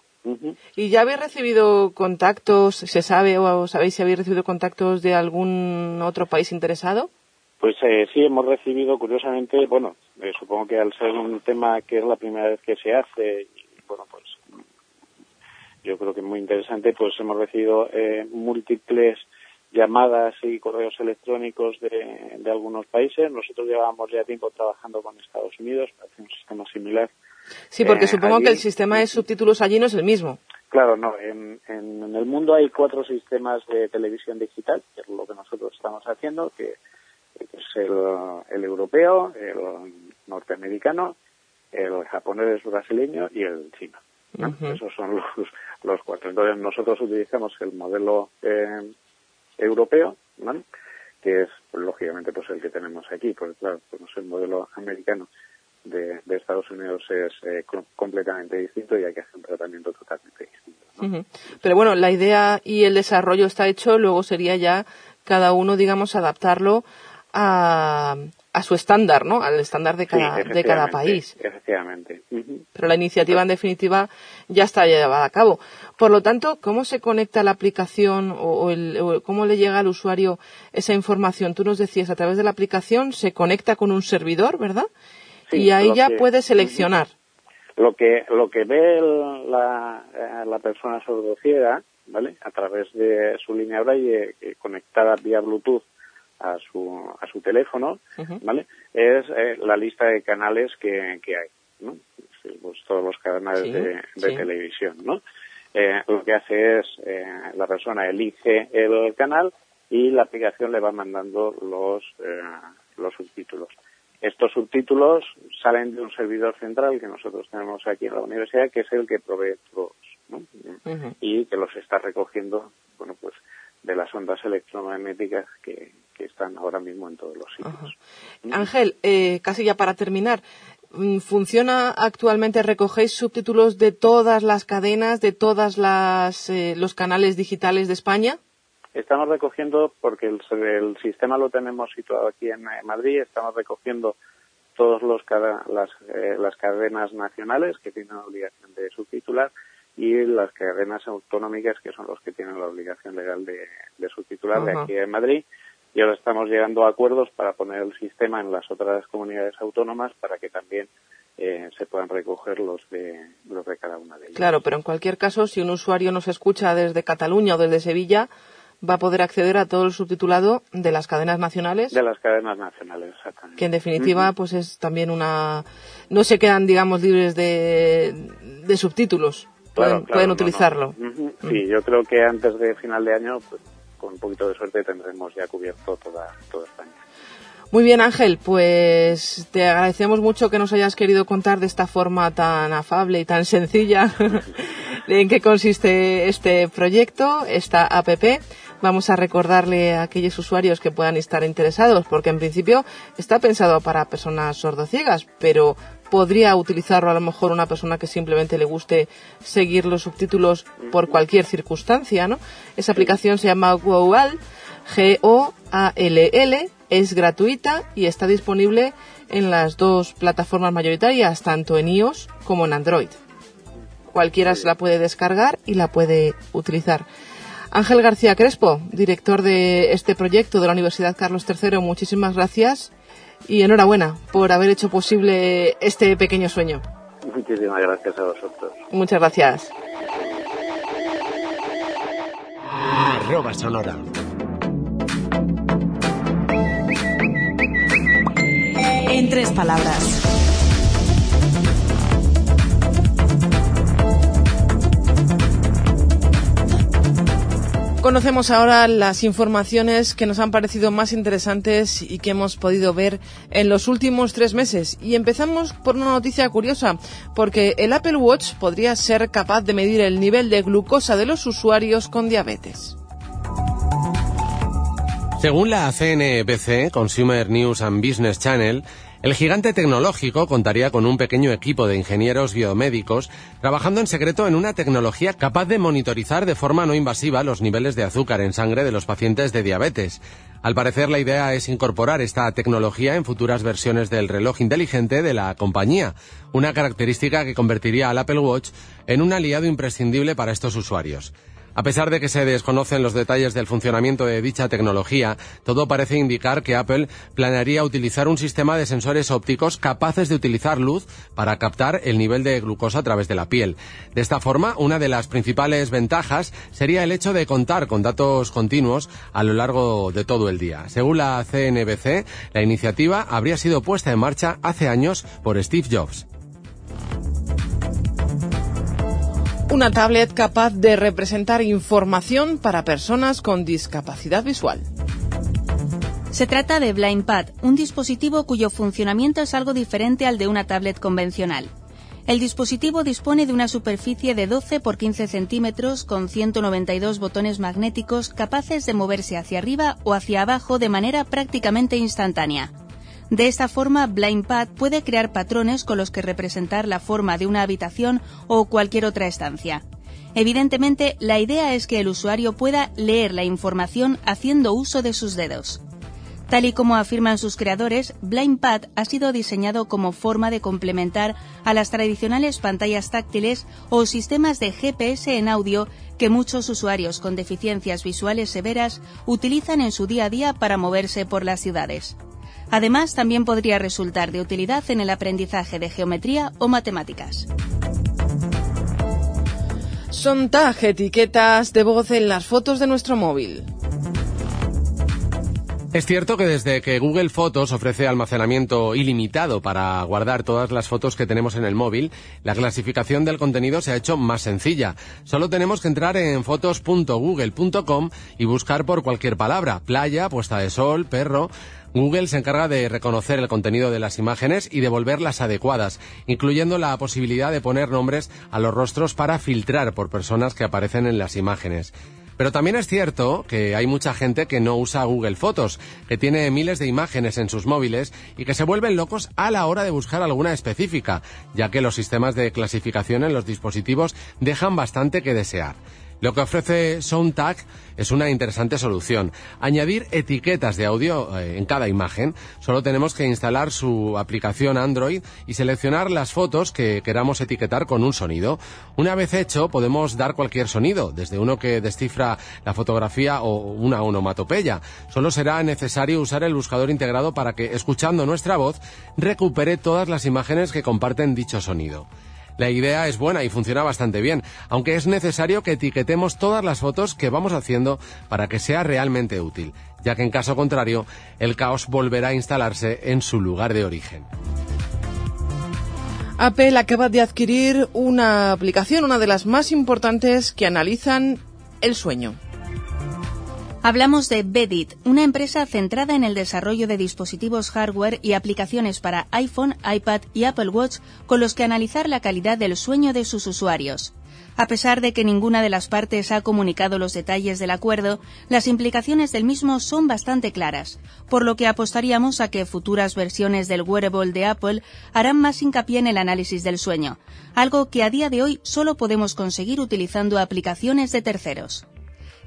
¿Y ya habéis recibido contactos, se sabe o sabéis si habéis recibido contactos de algún otro país interesado? Pues eh, sí, hemos recibido, curiosamente, bueno, eh, supongo que al ser un tema que es la primera vez que se hace, y, bueno, pues yo creo que es muy interesante, pues hemos recibido eh, múltiples llamadas y correos electrónicos de, de, algunos países. Nosotros llevábamos ya tiempo trabajando con Estados Unidos para hacer un sistema similar. Sí, porque supongo que el sistema de subtítulos allí no es el mismo. Claro, no. En, en, el mundo hay cuatro sistemas de televisión digital, que es lo que nosotros estamos haciendo, que es el, el europeo, el norteamericano, el japonés brasileño y el chino. Esos son los, los cuatro. Entonces nosotros utilizamos el modelo eh, europeo, que es pues, lógicamente pues el que tenemos aquí, porque claro, pues, el modelo americano de, Estados Unidos es eh, completamente distinto y hay que hacer un tratamiento totalmente distinto. Pero bueno, la idea y el desarrollo está hecho, luego sería ya cada uno, digamos, adaptarlo a, a su estándar, ¿no? Al estándar de cada, de cada país. Efectivamente. Pero la iniciativa, en definitiva, ya está llevada a cabo. Por lo tanto, ¿cómo se conecta la aplicación o, el, cómo le llega al usuario esa información? Tú nos decías, a través de la aplicación se conecta con un servidor, ¿verdad? y ahí ya puede seleccionar. Lo que, lo que ve la, eh, la persona sordociega, ¿vale? A través de su línea braille eh, conectada vía Bluetooth a su, a su teléfono, ¿vale? Es eh, la lista de canales que, que hay, ¿no? Pues, todos los canales de, televisión, ¿no? Eh, lo que hace es eh, la persona elige el canal y la aplicación le va mandando los, los subtítulos. Estos subtítulos salen de un servidor central que nosotros tenemos aquí en la universidad, que es el que provee todos, ¿no? Y que los está recogiendo, bueno, pues de las ondas electromagnéticas que, están ahora mismo en todos los sitios. Ángel, eh, casi ya para terminar, mm, ¿funciona actualmente, recogéis subtítulos de todas las cadenas, de todos eh, los canales digitales de España? Estamos recogiendo, porque el, sistema lo tenemos situado aquí en Madrid, estamos recogiendo todas las, eh, las cadenas nacionales que tienen la obligación de subtitular y las cadenas autonómicas que son los que tienen la obligación legal de, subtitular de aquí en Madrid y ahora estamos llegando a acuerdos para poner el sistema en las otras comunidades autónomas para que también eh, se puedan recoger los de, los de cada una de ellas. Claro, pero en cualquier caso, si un usuario nos escucha desde Cataluña o desde Sevilla, va a poder acceder a todo el subtitulado de las cadenas nacionales. De las cadenas nacionales, exactamente. Que en definitiva, pues es también una. No se quedan, digamos, libres de, de subtítulos. Pueden, utilizarlo. Sí, yo creo que antes de final de año, pues, con un poquito de suerte, tendremos ya cubierto toda, toda España. Muy bien, Ángel, pues te agradecemos mucho que nos hayas querido contar de esta forma tan afable y tan sencilla en qué consiste este proyecto, esta APP. Vamos a recordarle a aquellos usuarios que puedan estar interesados, porque en principio está pensado para personas sordociegas, pero podría utilizarlo a lo mejor una persona que simplemente le guste seguir los subtítulos por cualquier circunstancia, ¿no? Esa aplicación se llama GoAll, G-O-A-L-L, es gratuita y está disponible en las dos plataformas mayoritarias, tanto en iOS como en Android. Cualquiera se la puede descargar y la puede utilizar. Ángel García Crespo, director de este proyecto de la Universidad Carlos III, muchísimas gracias y enhorabuena por haber hecho posible este pequeño sueño. Muchísimas gracias a vosotros. Muchas gracias. Arroba Sonora. En tres palabras. Conocemos ahora las informaciones que nos han parecido más interesantes y que hemos podido ver en los últimos tres meses. Y empezamos por una noticia curiosa, porque el Apple Watch podría ser capaz de medir el nivel de glucosa de los usuarios con diabetes. Según la CNBC, Consumer News and Business Channel, el gigante tecnológico contaría con un pequeño equipo de ingenieros biomédicos trabajando en secreto en una tecnología capaz de monitorizar de forma no invasiva los niveles de azúcar en sangre de los pacientes de diabetes. Al parecer la idea es incorporar esta tecnología en futuras versiones del reloj inteligente de la compañía, una característica que convertiría al Apple Watch en un aliado imprescindible para estos usuarios. A pesar de que se desconocen los detalles del funcionamiento de dicha tecnología, todo parece indicar que Apple planearía utilizar un sistema de sensores ópticos capaces de utilizar luz para captar el nivel de glucosa a través de la piel. De esta forma, una de las principales ventajas sería el hecho de contar con datos continuos a lo largo de todo el día. Según la CNBC, la iniciativa habría sido puesta en marcha hace años por Steve Jobs. Una tablet capaz de representar información para personas con discapacidad visual. Se trata de BlindPad, un dispositivo cuyo funcionamiento es algo diferente al de una tablet convencional. El dispositivo dispone de una superficie de 12 por 15 centímetros con 192 botones magnéticos capaces de moverse hacia arriba o hacia abajo de manera prácticamente instantánea. De esta forma, BlindPad puede crear patrones con los que representar la forma de una habitación o cualquier otra estancia. Evidentemente, la idea es que el usuario pueda leer la información haciendo uso de sus dedos. Tal y como afirman sus creadores, BlindPad ha sido diseñado como forma de complementar a las tradicionales pantallas táctiles o sistemas de GPS en audio que muchos usuarios con deficiencias visuales severas utilizan en su día a día para moverse por las ciudades. Además, también podría resultar de utilidad en el aprendizaje de geometría o matemáticas. Son tag etiquetas de voz en las fotos de nuestro móvil. Es cierto que desde que Google Fotos ofrece almacenamiento ilimitado para guardar todas las fotos que tenemos en el móvil, la clasificación del contenido se ha hecho más sencilla. Solo tenemos que entrar en fotos.google.com y buscar por cualquier palabra, playa, puesta de sol, perro. Google se encarga de reconocer el contenido de las imágenes y devolverlas adecuadas, incluyendo la posibilidad de poner nombres a los rostros para filtrar por personas que aparecen en las imágenes. Pero también es cierto que hay mucha gente que no usa Google Fotos, que tiene miles de imágenes en sus móviles y que se vuelven locos a la hora de buscar alguna específica, ya que los sistemas de clasificación en los dispositivos dejan bastante que desear. Lo que ofrece SoundTag es una interesante solución. Añadir etiquetas de audio eh, en cada imagen. Solo tenemos que instalar su aplicación Android y seleccionar las fotos que queramos etiquetar con un sonido. Una vez hecho, podemos dar cualquier sonido, desde uno que descifra la fotografía o una onomatopeya. Solo será necesario usar el buscador integrado para que, escuchando nuestra voz, recupere todas las imágenes que comparten dicho sonido. La idea es buena y funciona bastante bien, aunque es necesario que etiquetemos todas las fotos que vamos haciendo para que sea realmente útil, ya que en caso contrario el caos volverá a instalarse en su lugar de origen. Apple acaba de adquirir una aplicación, una de las más importantes que analizan el sueño. Hablamos de Bedit, una empresa centrada en el desarrollo de dispositivos hardware y aplicaciones para iPhone, iPad y Apple Watch con los que analizar la calidad del sueño de sus usuarios. A pesar de que ninguna de las partes ha comunicado los detalles del acuerdo, las implicaciones del mismo son bastante claras, por lo que apostaríamos a que futuras versiones del wearable de Apple harán más hincapié en el análisis del sueño, algo que a día de hoy solo podemos conseguir utilizando aplicaciones de terceros.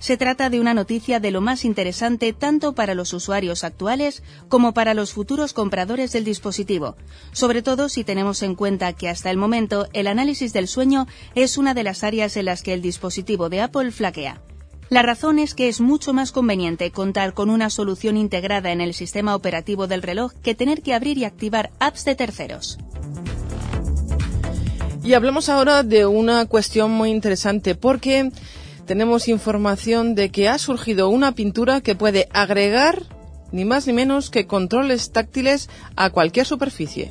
Se trata de una noticia de lo más interesante tanto para los usuarios actuales como para los futuros compradores del dispositivo, sobre todo si tenemos en cuenta que hasta el momento el análisis del sueño es una de las áreas en las que el dispositivo de Apple flaquea. La razón es que es mucho más conveniente contar con una solución integrada en el sistema operativo del reloj que tener que abrir y activar apps de terceros. Y hablemos ahora de una cuestión muy interesante porque tenemos información de que ha surgido una pintura que puede agregar ni más ni menos que controles táctiles a cualquier superficie.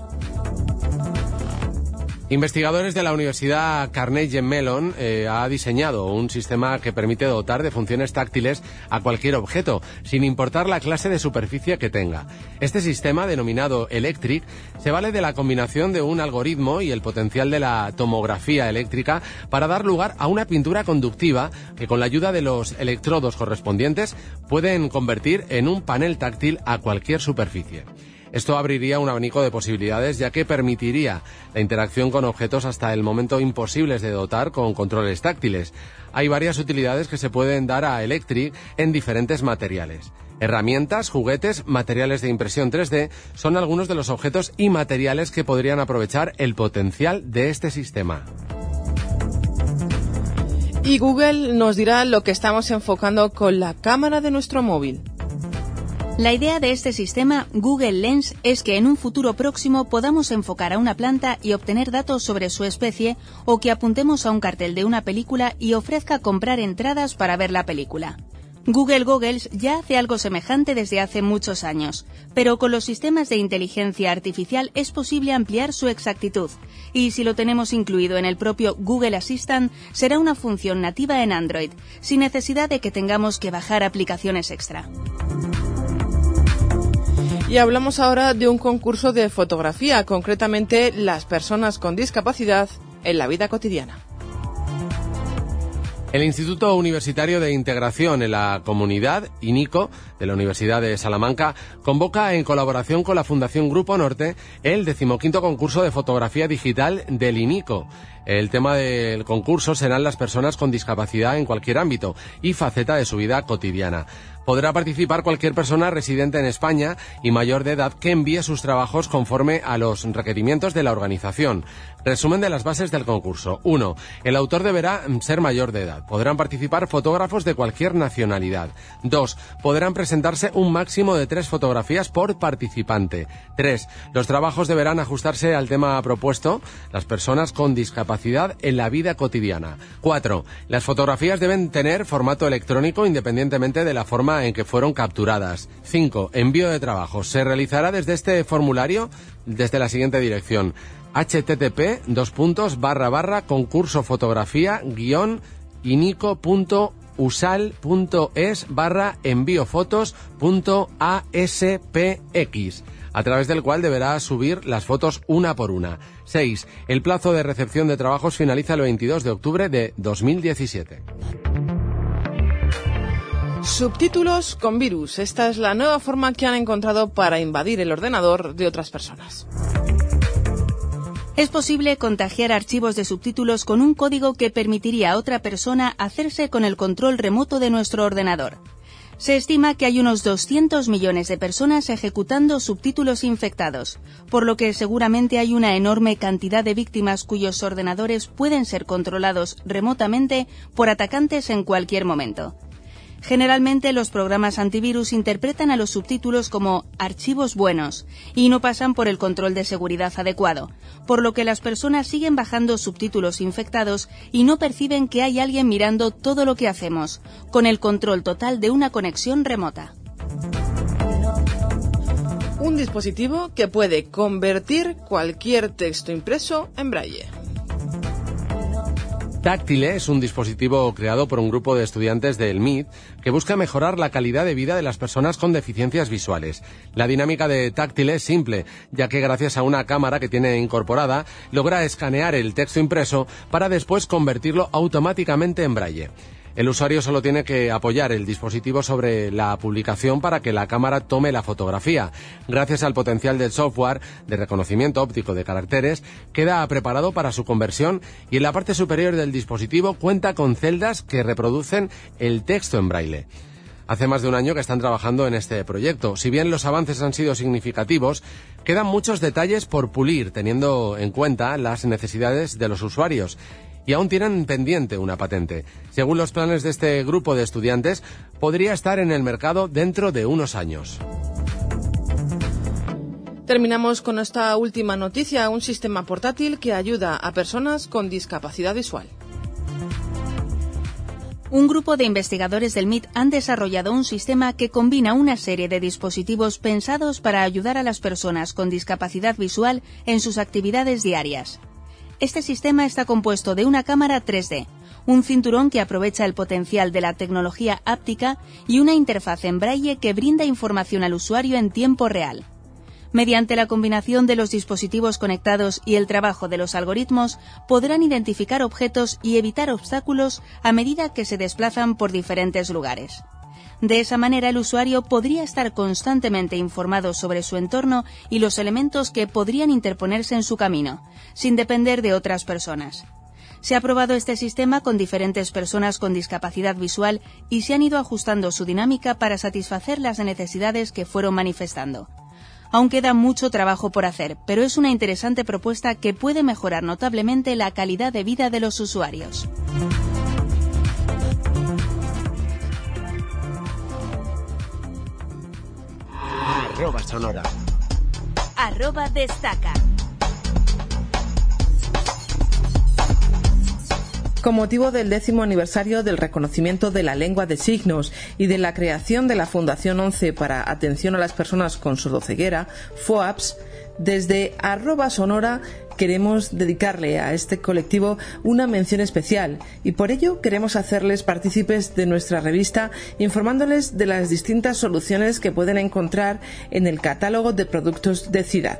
Investigadores de la Universidad Carnegie Mellon eh, ha diseñado un sistema que permite dotar de funciones táctiles a cualquier objeto, sin importar la clase de superficie que tenga. Este sistema, denominado Electric, se vale de la combinación de un algoritmo y el potencial de la tomografía eléctrica para dar lugar a una pintura conductiva que con la ayuda de los electrodos correspondientes pueden convertir en un panel táctil a cualquier superficie. Esto abriría un abanico de posibilidades ya que permitiría la interacción con objetos hasta el momento imposibles de dotar con controles táctiles. Hay varias utilidades que se pueden dar a Electric en diferentes materiales. Herramientas, juguetes, materiales de impresión 3D son algunos de los objetos y materiales que podrían aprovechar el potencial de este sistema. Y Google nos dirá lo que estamos enfocando con la cámara de nuestro móvil. La idea de este sistema Google Lens es que en un futuro próximo podamos enfocar a una planta y obtener datos sobre su especie o que apuntemos a un cartel de una película y ofrezca comprar entradas para ver la película. Google Goggles ya hace algo semejante desde hace muchos años, pero con los sistemas de inteligencia artificial es posible ampliar su exactitud, y si lo tenemos incluido en el propio Google Assistant, será una función nativa en Android, sin necesidad de que tengamos que bajar aplicaciones extra. Y hablamos ahora de un concurso de fotografía, concretamente las personas con discapacidad en la vida cotidiana. El Instituto Universitario de Integración en la Comunidad, INICO, de la Universidad de Salamanca, convoca en colaboración con la Fundación Grupo Norte el decimoquinto concurso de fotografía digital del INICO. El tema del concurso serán las personas con discapacidad en cualquier ámbito y faceta de su vida cotidiana podrá participar cualquier persona residente en España y mayor de edad que envíe sus trabajos conforme a los requerimientos de la organización. Resumen de las bases del concurso. 1. El autor deberá ser mayor de edad. Podrán participar fotógrafos de cualquier nacionalidad. 2. Podrán presentarse un máximo de tres fotografías por participante. 3. Los trabajos deberán ajustarse al tema propuesto, las personas con discapacidad en la vida cotidiana. 4. Las fotografías deben tener formato electrónico independientemente de la forma en que fueron capturadas. 5. Envío de trabajo. Se realizará desde este formulario desde la siguiente dirección. Http dos puntos barra barra concurso fotografía guion inico.usal.es barra envíofotos.aspx a través del cual deberá subir las fotos una por una. 6. El plazo de recepción de trabajos finaliza el 22 de octubre de 2017. Subtítulos con virus. Esta es la nueva forma que han encontrado para invadir el ordenador de otras personas. Es posible contagiar archivos de subtítulos con un código que permitiría a otra persona hacerse con el control remoto de nuestro ordenador. Se estima que hay unos 200 millones de personas ejecutando subtítulos infectados, por lo que seguramente hay una enorme cantidad de víctimas cuyos ordenadores pueden ser controlados remotamente por atacantes en cualquier momento. Generalmente los programas antivirus interpretan a los subtítulos como archivos buenos y no pasan por el control de seguridad adecuado, por lo que las personas siguen bajando subtítulos infectados y no perciben que hay alguien mirando todo lo que hacemos, con el control total de una conexión remota. Un dispositivo que puede convertir cualquier texto impreso en braille. Táctile es un dispositivo creado por un grupo de estudiantes del MIT que busca mejorar la calidad de vida de las personas con deficiencias visuales. La dinámica de Táctile es simple, ya que gracias a una cámara que tiene incorporada logra escanear el texto impreso para después convertirlo automáticamente en braille. El usuario solo tiene que apoyar el dispositivo sobre la publicación para que la cámara tome la fotografía. Gracias al potencial del software de reconocimiento óptico de caracteres, queda preparado para su conversión y en la parte superior del dispositivo cuenta con celdas que reproducen el texto en braille. Hace más de un año que están trabajando en este proyecto. Si bien los avances han sido significativos, quedan muchos detalles por pulir, teniendo en cuenta las necesidades de los usuarios y aún tienen pendiente una patente. Según los planes de este grupo de estudiantes, podría estar en el mercado dentro de unos años. Terminamos con esta última noticia, un sistema portátil que ayuda a personas con discapacidad visual. Un grupo de investigadores del MIT han desarrollado un sistema que combina una serie de dispositivos pensados para ayudar a las personas con discapacidad visual en sus actividades diarias. Este sistema está compuesto de una cámara 3D, un cinturón que aprovecha el potencial de la tecnología áptica y una interfaz en braille que brinda información al usuario en tiempo real. Mediante la combinación de los dispositivos conectados y el trabajo de los algoritmos, podrán identificar objetos y evitar obstáculos a medida que se desplazan por diferentes lugares. De esa manera, el usuario podría estar constantemente informado sobre su entorno y los elementos que podrían interponerse en su camino, sin depender de otras personas. Se ha probado este sistema con diferentes personas con discapacidad visual y se han ido ajustando su dinámica para satisfacer las necesidades que fueron manifestando. Aún queda mucho trabajo por hacer, pero es una interesante propuesta que puede mejorar notablemente la calidad de vida de los usuarios. Arroba sonora. Arroba destaca. Con motivo del décimo aniversario del reconocimiento de la lengua de signos y de la creación de la Fundación 11 para Atención a las Personas con Sordoceguera, FOAPS, Desde arroba sonora queremos dedicarle a este colectivo una mención especial y por ello queremos hacerles partícipes de nuestra revista informándoles de las distintas soluciones que pueden encontrar en el catálogo de productos de Ciudad.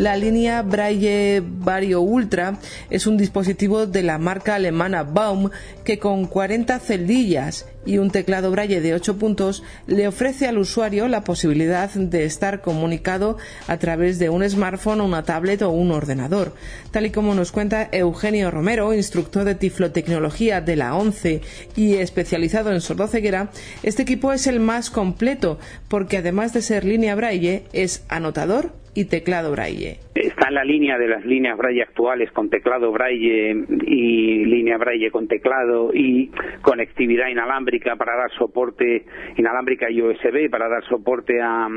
La línea Braille Vario Ultra es un dispositivo de la marca alemana Baum que con 40 celdillas y un teclado Braille de 8 puntos le ofrece al usuario la posibilidad de estar comunicado a través de un smartphone, una tablet o un ordenador. Tal y como nos cuenta Eugenio Romero, instructor de tiflotecnología de la ONCE y especializado en sordoceguera, este equipo es el más completo porque además de ser línea Braille es anotador teclado braille. Está en la línea de las líneas braille actuales con teclado braille y línea braille con teclado y conectividad inalámbrica para dar soporte inalámbrica y USB para dar soporte a,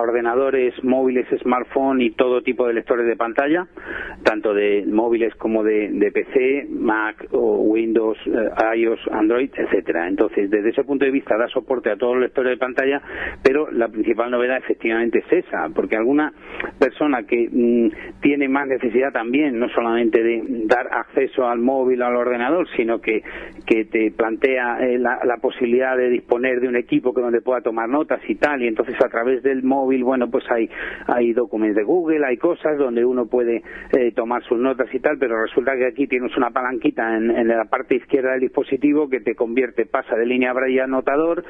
ordenadores móviles, smartphone y todo tipo de lectores de pantalla, tanto de móviles como de, PC, Mac o Windows, eh, iOS, Android, etcétera. Entonces, desde ese punto de vista da soporte a todos los lectores de pantalla, pero la principal novedad efectivamente es esa, porque alguna persona que mm, tiene más necesidad también, no solamente de dar acceso al móvil o al ordenador, sino que, que te plantea eh, la, posibilidad de disponer de un equipo que donde pueda tomar notas y tal, y entonces a través del móvil, bueno, pues hay, hay documentos de Google, hay cosas donde uno puede eh, tomar sus notas y tal, pero resulta que aquí tienes una palanquita en, la parte izquierda del dispositivo que te convierte, pasa de línea braille a anotador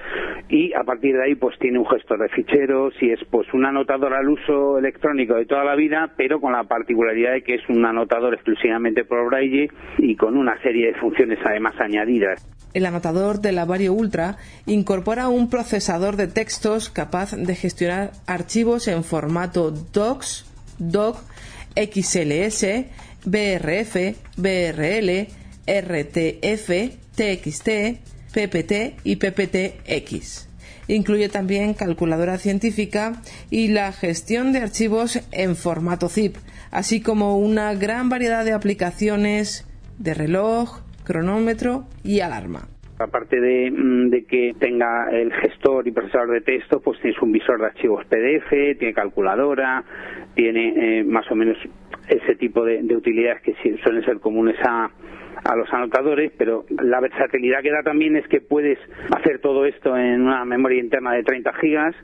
y a partir de ahí pues tiene un gestor de ficheros y es pues un anotador al uso electrónico de toda la vida, pero con la particularidad de que es un anotador exclusivamente por Braille y con una serie de funciones además añadidas. El anotador de la Vario Ultra incorpora un procesador de textos capaz de gestionar archivos en formato DOCS, DOC, XLS, BRF, BRL, RTF, TXT, PPT y PPTX. Incluye también calculadora científica y la gestión de archivos en formato zip, así como una gran variedad de aplicaciones de reloj, cronómetro y alarma. Aparte de, mm, que tenga el gestor y procesador de texto, pues tienes un visor de archivos PDF, tiene calculadora, tiene eh, más o menos ese tipo de, de utilidades que suelen ser comunes a, a los anotadores, pero la versatilidad que da también es que puedes hacer todo esto en una memoria interna de 30 gigas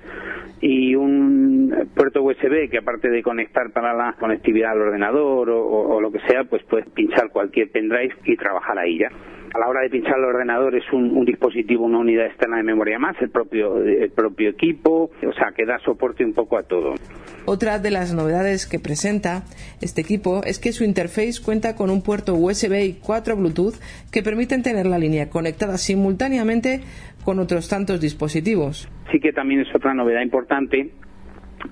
y un puerto USB que aparte de conectar para la conectividad al ordenador o, lo que sea, pues puedes pinchar cualquier pendrive y trabajar ahí ya a la hora de pinchar el ordenador es un, dispositivo, una unidad externa de memoria más, el propio, el propio equipo, o sea, que da soporte un poco a todo. Otra de las novedades que presenta este equipo es que su interface cuenta con un puerto USB y cuatro Bluetooth que permiten tener la línea conectada simultáneamente con otros tantos dispositivos. Sí que también es otra novedad importante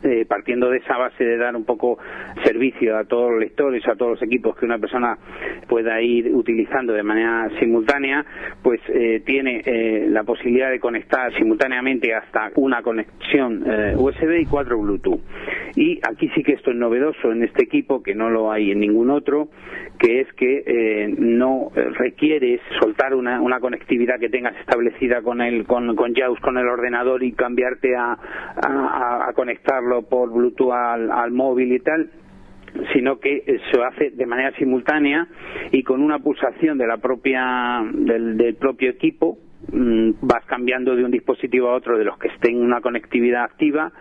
eh, partiendo de esa base de dar un poco servicio a todos los lectores, a todos los equipos que una persona pueda ir utilizando de manera simultánea, pues eh, tiene eh, la posibilidad de conectar simultáneamente hasta una conexión USB y cuatro Bluetooth. Y aquí sí que esto es novedoso en este equipo, que no lo hay en ningún otro, que es que no requieres soltar una, conectividad que tengas establecida con el con, con JAWS, con el ordenador y cambiarte a, a conectar por Bluetooth al, móvil y tal, sino que se hace de manera simultánea y con una pulsación de la propia del propio equipo vas cambiando de un dispositivo a otro de los que estén una conectividad activa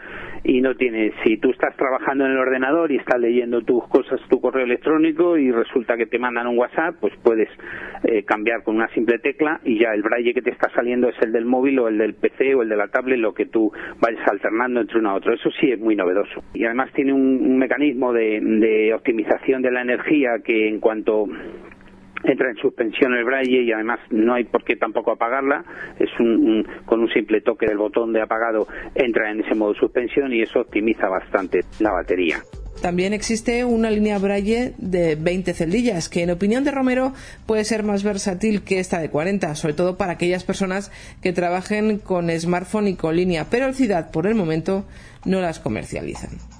y no tienes, si tú estás trabajando en el ordenador y estás leyendo tus cosas, tu correo electrónico y resulta que te mandan un WhatsApp, pues puedes eh, cambiar con una simple tecla y ya el braille que te está saliendo es el del móvil o el del PC o el de la tablet, lo que tú vayas alternando entre uno a otro. Eso sí es muy novedoso. Y además tiene un, mecanismo de optimización de la energía que en cuanto entra en suspensión el braille y además no hay por qué tampoco apagarla es un, con un simple toque del botón de apagado entra en ese modo suspensión y eso optimiza bastante la batería también existe una línea Braille de 20 celdillas, que en opinión de Romero puede ser más versátil que esta de 40, sobre todo para aquellas personas que trabajen con smartphone y con línea, pero el Ciudad por el momento no las comercializan.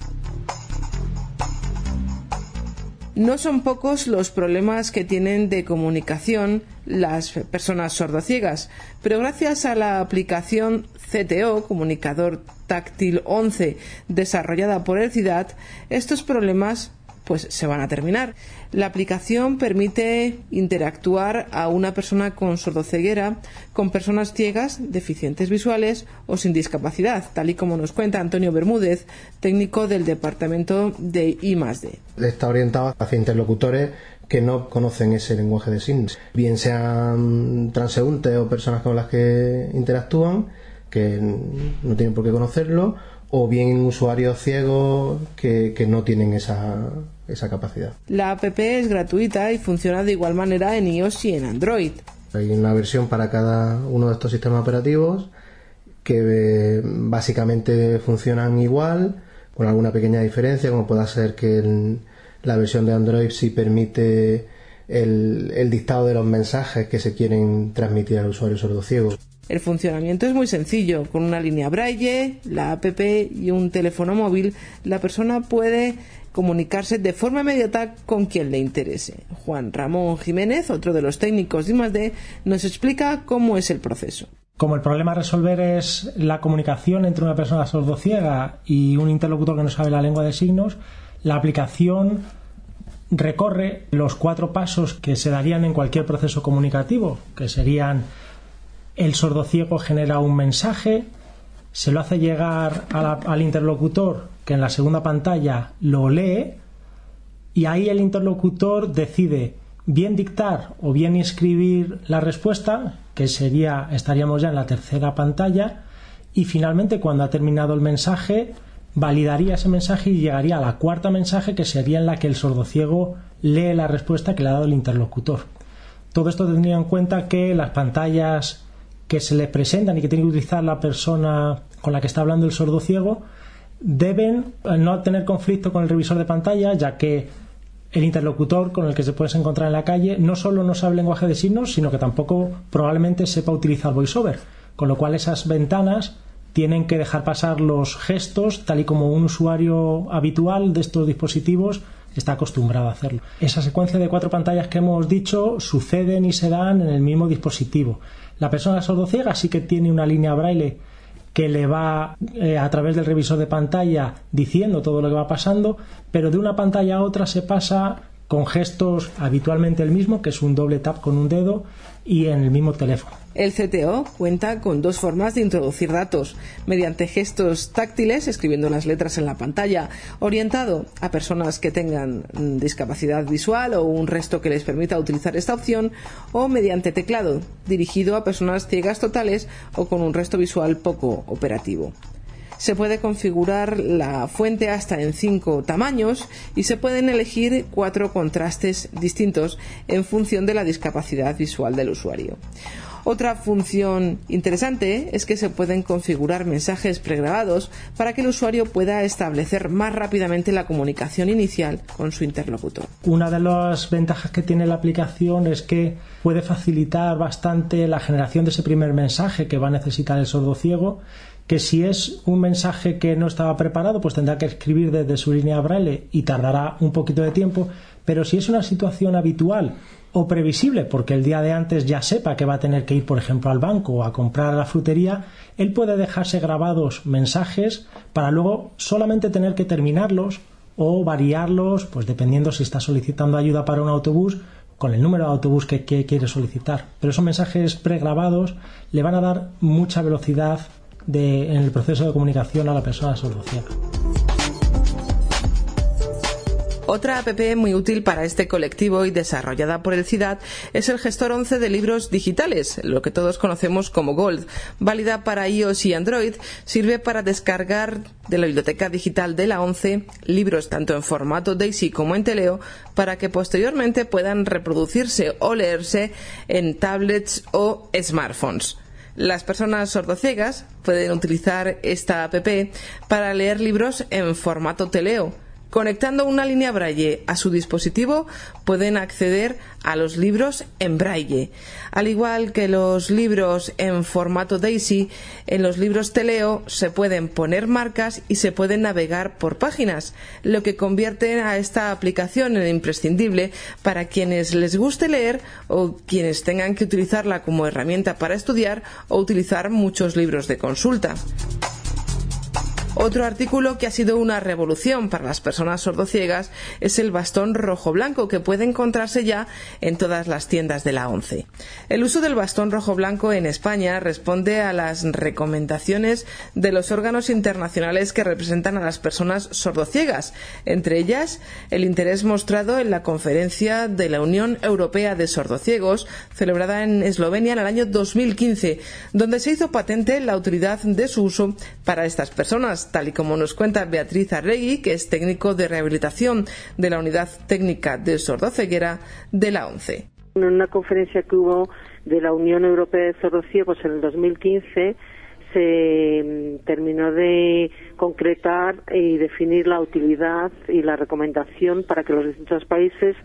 No son pocos los problemas que tienen de comunicación las personas sordociegas, pero gracias a la aplicación CTO, comunicador táctil 11 desarrollada por el CIDAD, estos problemas pues se van a terminar. La aplicación permite interactuar a una persona con sordoceguera con personas ciegas, deficientes visuales o sin discapacidad, tal y como nos cuenta Antonio Bermúdez, técnico del departamento de I+D. Está orientado hacia interlocutores que no conocen ese lenguaje de signos, bien sean transeúntes o personas con las que interactúan, que no tienen por qué conocerlo, o bien usuarios ciegos que, no tienen esa, esa capacidad. La app es gratuita y funciona de igual manera en iOS y en Android. Hay una versión para cada uno de estos sistemas operativos que eh, básicamente funcionan igual, con alguna pequeña diferencia, como pueda ser que la versión de Android sí permite el, el dictado de los mensajes que se quieren transmitir al usuario sordo ciego. El funcionamiento es muy sencillo. Con una línea braille, la app y un teléfono móvil, la persona puede comunicarse de forma inmediata con quien le interese. Juan Ramón Jiménez, otro de los técnicos de I+D, nos explica cómo es el proceso. Como el problema a resolver es la comunicación entre una persona sordociega y un interlocutor que no sabe la lengua de signos, la aplicación recorre los cuatro pasos que se darían en cualquier proceso comunicativo, que serían el sordociego genera un mensaje, se lo hace llegar al interlocutor que en la segunda pantalla lo lee y ahí el interlocutor decide bien dictar o bien escribir la respuesta, que sería estaríamos ya en la tercera pantalla y finalmente cuando ha terminado el mensaje validaría ese mensaje y llegaría a la cuarta mensaje que sería en la que el sordociego lee la respuesta que le ha dado el interlocutor. Todo esto tendría en cuenta que las pantallas que se le presentan y que tiene que utilizar la persona con la que está hablando el sordo ciego deben eh, no tener conflicto con el revisor de pantalla, ya que el interlocutor con el que se puedes encontrar en la calle no solo no sabe lenguaje de signos, sino que tampoco probablemente sepa utilizar VoiceOver, con lo cual esas ventanas tienen que dejar pasar los gestos tal y como un usuario habitual de estos dispositivos está acostumbrado a hacerlo. Esa secuencia de cuatro pantallas que hemos dicho suceden y se dan en el mismo dispositivo. La persona sordociega sí que tiene una línea braille que le va eh, a través del revisor de pantalla diciendo todo lo que va pasando, pero de una pantalla a otra se pasa con gestos habitualmente el mismo, que es un doble tap con un dedo y en el mismo teléfono. El CTO cuenta con dos formas de introducir datos, mediante gestos táctiles, escribiendo las letras en la pantalla, orientado a personas que tengan mm, discapacidad visual o un resto que les permita utilizar esta opción, o mediante teclado, dirigido a personas ciegas totales o con un resto visual poco operativo se puede configurar la fuente hasta en cinco tamaños y se pueden elegir cuatro contrastes distintos en función de la discapacidad visual del usuario. Otra función interesante es que se pueden configurar mensajes pregrabados para que el usuario pueda establecer más rápidamente la comunicación inicial con su interlocutor. Una de las ventajas que tiene la aplicación es que puede facilitar bastante la generación de ese primer mensaje que va a necesitar el sordo ciego que si es un mensaje que no estaba preparado, pues tendrá que escribir desde su línea braille y tardará un poquito de tiempo, pero si es una situación habitual o previsible, porque el día de antes ya sepa que va a tener que ir, por ejemplo, al banco o a comprar a la frutería, él puede dejarse grabados mensajes para luego solamente tener que terminarlos o variarlos, pues dependiendo si está solicitando ayuda para un autobús, con el número de autobús que, quiere solicitar. Pero esos mensajes pregrabados le van a dar mucha velocidad en el proceso de comunicación a la persona sordociega. Otra app muy útil para este colectivo y desarrollada por el CIDAD es el gestor 11 de libros digitales, lo que todos conocemos como Gold. Válida para iOS y Android, sirve para descargar de la biblioteca digital de la 11 libros tanto en formato DAISY como en Teleo para que posteriormente puedan reproducirse o leerse en tablets o smartphones. Las personas sordociegas pueden utilizar esta app para leer libros en formato teleo Conectando una línea braille a su dispositivo pueden acceder a los libros en braille. Al igual que los libros en formato DAISY, en los libros Teleo se pueden poner marcas y se pueden navegar por páginas, lo que convierte a esta aplicación en imprescindible para quienes les guste leer o quienes tengan que utilizarla como herramienta para estudiar o utilizar muchos libros de consulta. Otro artículo que ha sido una revolución para las personas sordociegas es el bastón rojo-blanco que puede encontrarse ya en todas las tiendas de la ONCE. El uso del bastón rojo-blanco en España responde a las recomendaciones de los órganos internacionales que representan a las personas sordociegas, entre ellas el interés mostrado en la conferencia de la Unión Europea de Sordociegos celebrada en Eslovenia en el año 2015, donde se hizo patente la utilidad de su uso para estas personas, tal y como nos cuenta Beatriz Arregui, que es técnico de rehabilitación de la Unidad Técnica de Sordoceguera de la ONCE. En una conferencia que hubo de la Unión Europea de Sordociegos en el 2015, se mm, terminó de concretar y definir la utilidad y la recomendación para que los distintos países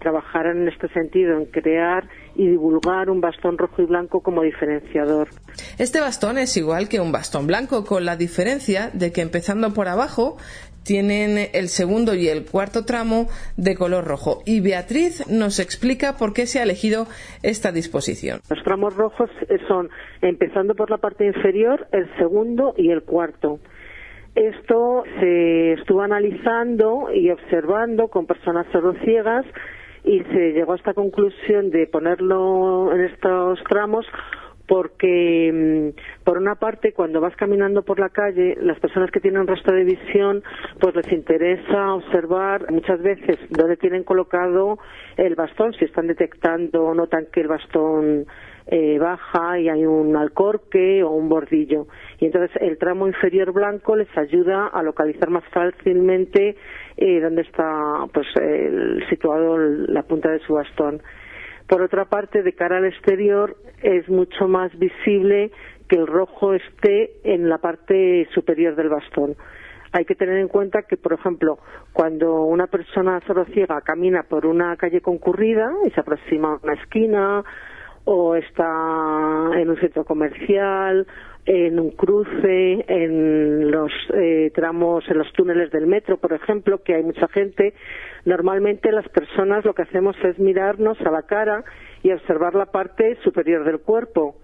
trabajaran en este sentido, en crear y divulgar un bastón rojo y blanco como diferenciador. Este bastón es igual que un bastón blanco, con la diferencia de que empezando por abajo tienen el segundo y el cuarto tramo de color rojo. Y Beatriz nos explica por qué se ha elegido esta disposición. Los tramos rojos son, empezando por la parte inferior, el segundo y el cuarto. Esto se estuvo analizando y observando con personas ciegas y se llegó a esta conclusión de ponerlo en estos tramos porque mm, por una parte cuando vas caminando por la calle las personas que tienen resto de visión pues les interesa observar muchas veces dónde tienen colocado el bastón si están detectando o notan que el bastón eh, baja y hay un alcorque o un bordillo. Y entonces el tramo inferior blanco les ayuda a localizar más fácilmente eh, dónde está pues situado la punta de su bastón. Por otra parte, de cara al exterior es mucho más visible que el rojo esté en la parte superior del bastón. Hay que tener en cuenta que, por ejemplo, cuando una persona ciega camina por una calle concurrida y se aproxima a una esquina o está en un centro comercial en un cruce, en los eh, tramos, en los túneles del metro, por ejemplo, que hay mucha gente, normalmente las personas lo que hacemos es mirarnos a la cara y observar la parte superior del cuerpo.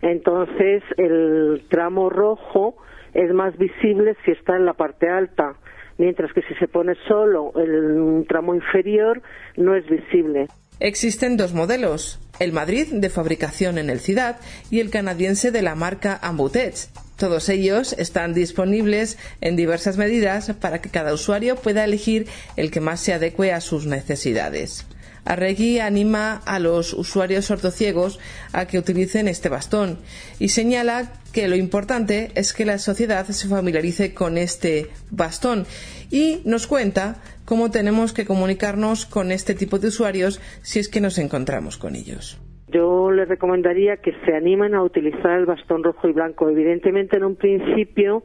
Entonces, el tramo rojo es más visible si está en la parte alta, mientras que si se pone solo en un tramo inferior no es visible. Existen dos modelos, el Madrid de fabricación en el Ciudad y el canadiense de la marca Ambutech. Todos ellos están disponibles en diversas medidas para que cada usuario pueda elegir el que más se adecue a sus necesidades. Arregui anima a los usuarios sordociegos a que utilicen este bastón y señala que lo importante es que la sociedad se familiarice con este bastón y nos cuenta cómo tenemos que comunicarnos con este tipo de usuarios si es que nos encontramos con ellos. Yo les recomendaría que se animen a utilizar el bastón rojo y blanco. Evidentemente, en un principio,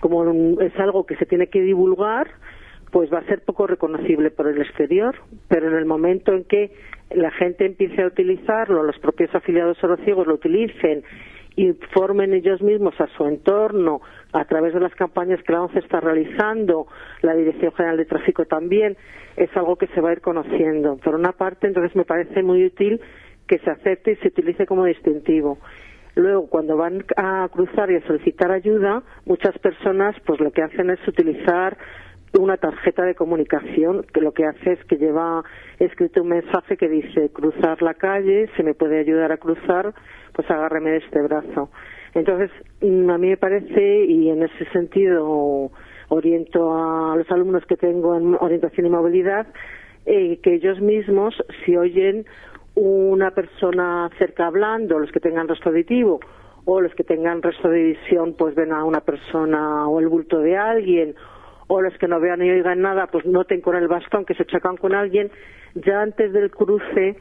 como es algo que se tiene que divulgar, pues va a ser poco reconocible por el exterior, pero en el momento en que la gente empiece a utilizarlo, los propios afiliados sorociegos lo utilicen informen ellos mismos a su entorno a través de las campañas que la ONCE está realizando, la Dirección General de Tráfico también, es algo que se va a ir conociendo. Por una parte, entonces me parece muy útil que se acepte y se utilice como distintivo. Luego, cuando van a cruzar y a solicitar ayuda, muchas personas pues lo que hacen es utilizar una tarjeta de comunicación que lo que hace es que lleva escrito un mensaje que dice cruzar la calle, se me puede ayudar a cruzar, pues agárreme este brazo. Entonces, mm, a mí me parece, y en ese sentido oriento a los alumnos que tengo en orientación y movilidad, eh, que ellos mismos, si oyen una persona cerca hablando, los que tengan rostro auditivo, o los que tengan resto de visión, pues ven a una persona o el bulto de alguien, o los que no vean ni oigan nada, pues noten con el bastón que se chocan con alguien, ya antes del cruce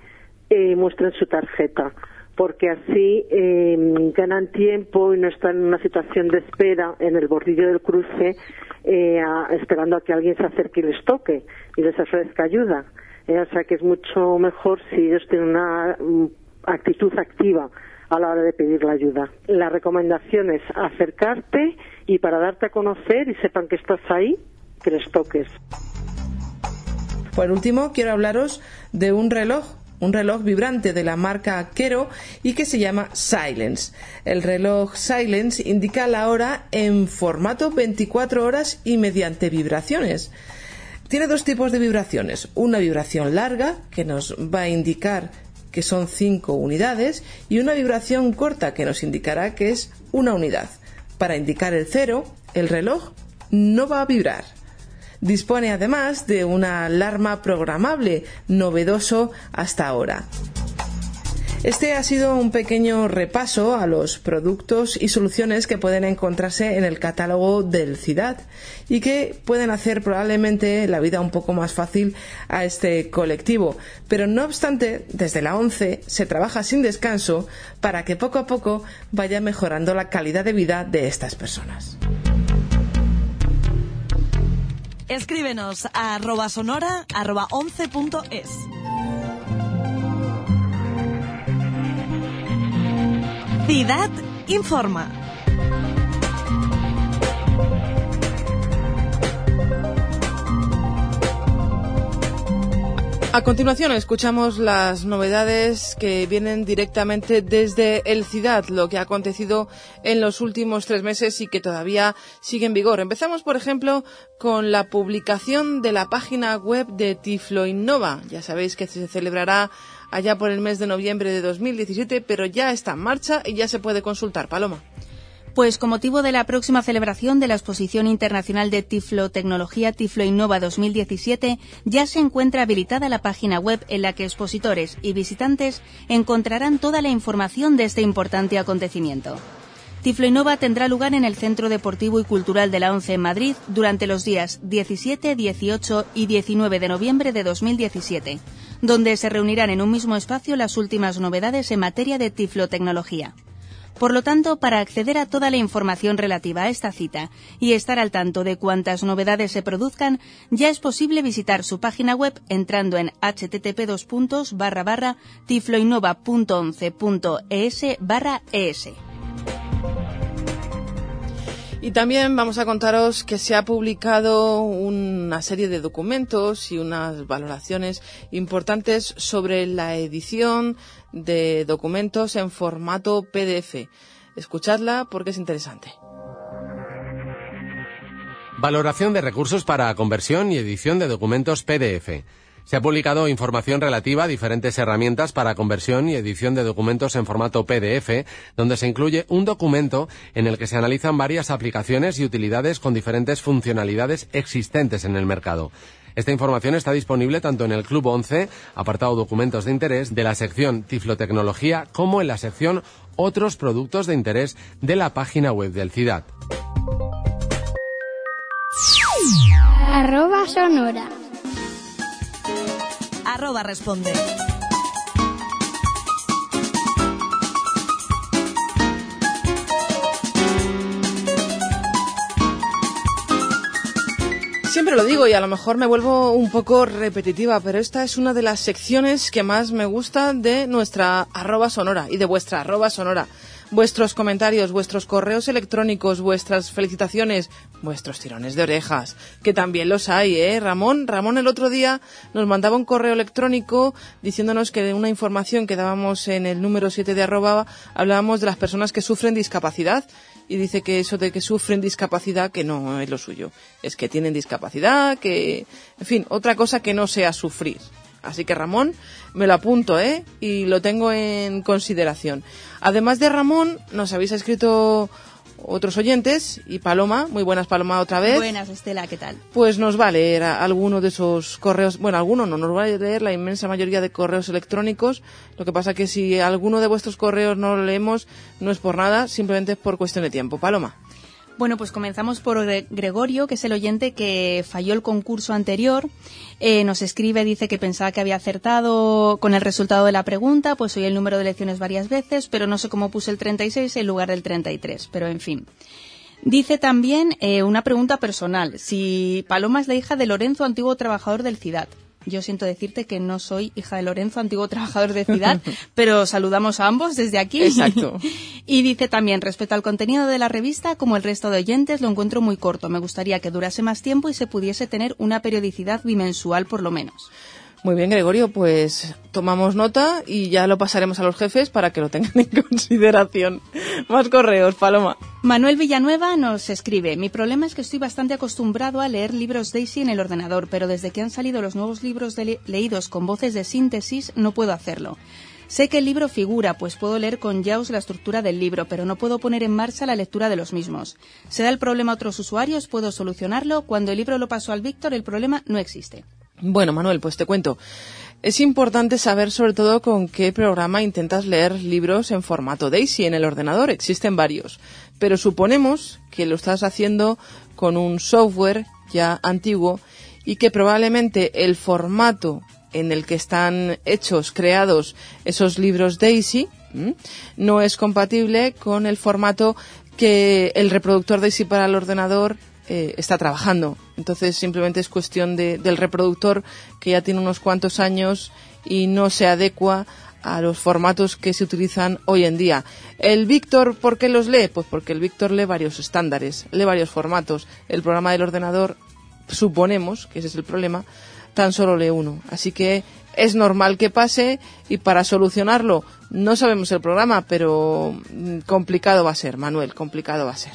eh, muestren su tarjeta porque así eh, ganan tiempo y no están en una situación de espera en el bordillo del cruce eh, esperando a que alguien se acerque y les toque y les ofrezca ayuda. Eh, o sea que es mucho mejor si ellos tienen una mm, actitud activa a la hora de pedir la ayuda. La recomendación es acercarte y para darte a conocer y sepan que estás ahí, que les toques. Por último, quiero hablaros de un reloj un reloj vibrante de la marca Kero y que se llama Silence. El reloj Silence indica la hora en formato 24 horas y mediante vibraciones. Tiene dos tipos de vibraciones. Una vibración larga, que nos va a indicar que son 5 unidades, y una vibración corta, que nos indicará que es una unidad. Para indicar el cero, el reloj no va a vibrar. Dispone además de una alarma programable, novedoso hasta ahora. Este ha sido un pequeño repaso a los productos y soluciones que pueden encontrarse en el catálogo del CIDAD y que pueden hacer probablemente la vida un poco más fácil a este colectivo. Pero no obstante, desde la 11 se trabaja sin descanso para que poco a poco vaya mejorando la calidad de vida de estas personas. Escríbenos a arroba sonora arroba 11.es. Ciudad informa. A continuación escuchamos las novedades que vienen directamente desde el CIDAD, lo que ha acontecido en los últimos tres meses y que todavía sigue en vigor. Empezamos, por ejemplo, con la publicación de la página web de Tiflo Innova. Ya sabéis que se celebrará allá por el mes de noviembre de 2017, pero ya está en marcha y ya se puede consultar. Paloma. Pues con motivo de la próxima celebración de la Exposición Internacional de Tiflo Tecnología Tiflo Innova 2017, ya se encuentra habilitada la página web en la que expositores y visitantes encontrarán toda la información de este importante acontecimiento. Tiflo Innova tendrá lugar en el Centro Deportivo y Cultural de la ONCE en Madrid durante los días 17, 18 y 19 de noviembre de 2017, donde se reunirán en un mismo espacio las últimas novedades en materia de tiflotecnología. Por lo tanto, para acceder a toda la información relativa a esta cita y estar al tanto de cuántas novedades se produzcan, ya es posible visitar su página web entrando en http tifloinnova.11.es es. Y también vamos a contaros que se ha publicado una serie de documentos y unas valoraciones importantes sobre la edición de documentos en formato PDF. Escuchadla porque es interesante. Valoración de recursos para conversión y edición de documentos PDF. Se ha publicado información relativa a diferentes herramientas para conversión y edición de documentos en formato PDF, donde se incluye un documento en el que se analizan varias aplicaciones y utilidades con diferentes funcionalidades existentes en el mercado. Esta información está disponible tanto en el Club 11, apartado Documentos de Interés, de la sección Tiflotecnología, como en la sección Otros Productos de Interés de la página web del CIDAD. Arroba sonora arroba responde. Siempre lo digo y a lo mejor me vuelvo un poco repetitiva, pero esta es una de las secciones que más me gusta de nuestra arroba sonora y de vuestra arroba sonora vuestros comentarios, vuestros correos electrónicos, vuestras felicitaciones, vuestros tirones de orejas, que también los hay, ¿eh? Ramón, Ramón el otro día nos mandaba un correo electrónico diciéndonos que de una información que dábamos en el número 7 de arroba hablábamos de las personas que sufren discapacidad y dice que eso de que sufren discapacidad que no es lo suyo, es que tienen discapacidad, que, en fin, otra cosa que no sea sufrir. Así que Ramón, me lo apunto, ¿eh? Y lo tengo en consideración. Además de Ramón, nos habéis escrito otros oyentes y Paloma, muy buenas Paloma otra vez. Buenas Estela, ¿qué tal? Pues nos va a leer alguno de esos correos, bueno, alguno no, nos va a leer la inmensa mayoría de correos electrónicos. Lo que pasa que si alguno de vuestros correos no lo leemos, no es por nada, simplemente es por cuestión de tiempo. Paloma. Bueno, pues comenzamos por Gregorio, que es el oyente que falló el concurso anterior. Eh, nos escribe, dice que pensaba que había acertado con el resultado de la pregunta, pues oí el número de lecciones varias veces, pero no sé cómo puse el 36 en lugar del 33, pero en fin. Dice también eh, una pregunta personal, si Paloma es la hija de Lorenzo, antiguo trabajador del CIDAD. Yo siento decirte que no soy hija de Lorenzo, antiguo trabajador de ciudad, pero saludamos a ambos desde aquí. Exacto. y dice también, respecto al contenido de la revista, como el resto de oyentes, lo encuentro muy corto. Me gustaría que durase más tiempo y se pudiese tener una periodicidad bimensual por lo menos. Muy bien, Gregorio, pues tomamos nota y ya lo pasaremos a los jefes para que lo tengan en consideración. Más correos, Paloma. Manuel Villanueva nos escribe, mi problema es que estoy bastante acostumbrado a leer libros Daisy en el ordenador, pero desde que han salido los nuevos libros leídos con voces de síntesis no puedo hacerlo. Sé que el libro figura, pues puedo leer con JAWS la estructura del libro, pero no puedo poner en marcha la lectura de los mismos. Se da el problema a otros usuarios, puedo solucionarlo. Cuando el libro lo pasó al Víctor, el problema no existe. Bueno, Manuel, pues te cuento. Es importante saber sobre todo con qué programa intentas leer libros en formato DAISY en el ordenador. Existen varios, pero suponemos que lo estás haciendo con un software ya antiguo y que probablemente el formato en el que están hechos, creados esos libros DAISY, no es compatible con el formato que el reproductor DAISY para el ordenador eh, está trabajando. Entonces simplemente es cuestión de, del reproductor que ya tiene unos cuantos años y no se adecua a los formatos que se utilizan hoy en día. El Víctor, ¿por qué los lee? Pues porque el Víctor lee varios estándares, lee varios formatos. El programa del ordenador, suponemos, que ese es el problema, tan solo lee uno. Así que es normal que pase y para solucionarlo no sabemos el programa, pero mm, complicado va a ser, Manuel, complicado va a ser.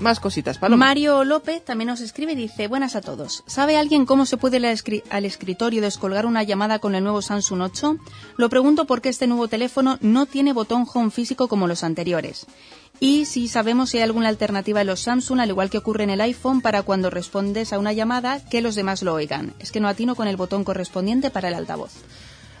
Más cositas, Paloma. Mario López también nos escribe y dice, buenas a todos. ¿Sabe alguien cómo se puede ir al escritorio descolgar una llamada con el nuevo Samsung 8? Lo pregunto porque este nuevo teléfono no tiene botón home físico como los anteriores. Y si sabemos si hay alguna alternativa en los Samsung, al igual que ocurre en el iPhone, para cuando respondes a una llamada, que los demás lo oigan. Es que no atino con el botón correspondiente para el altavoz.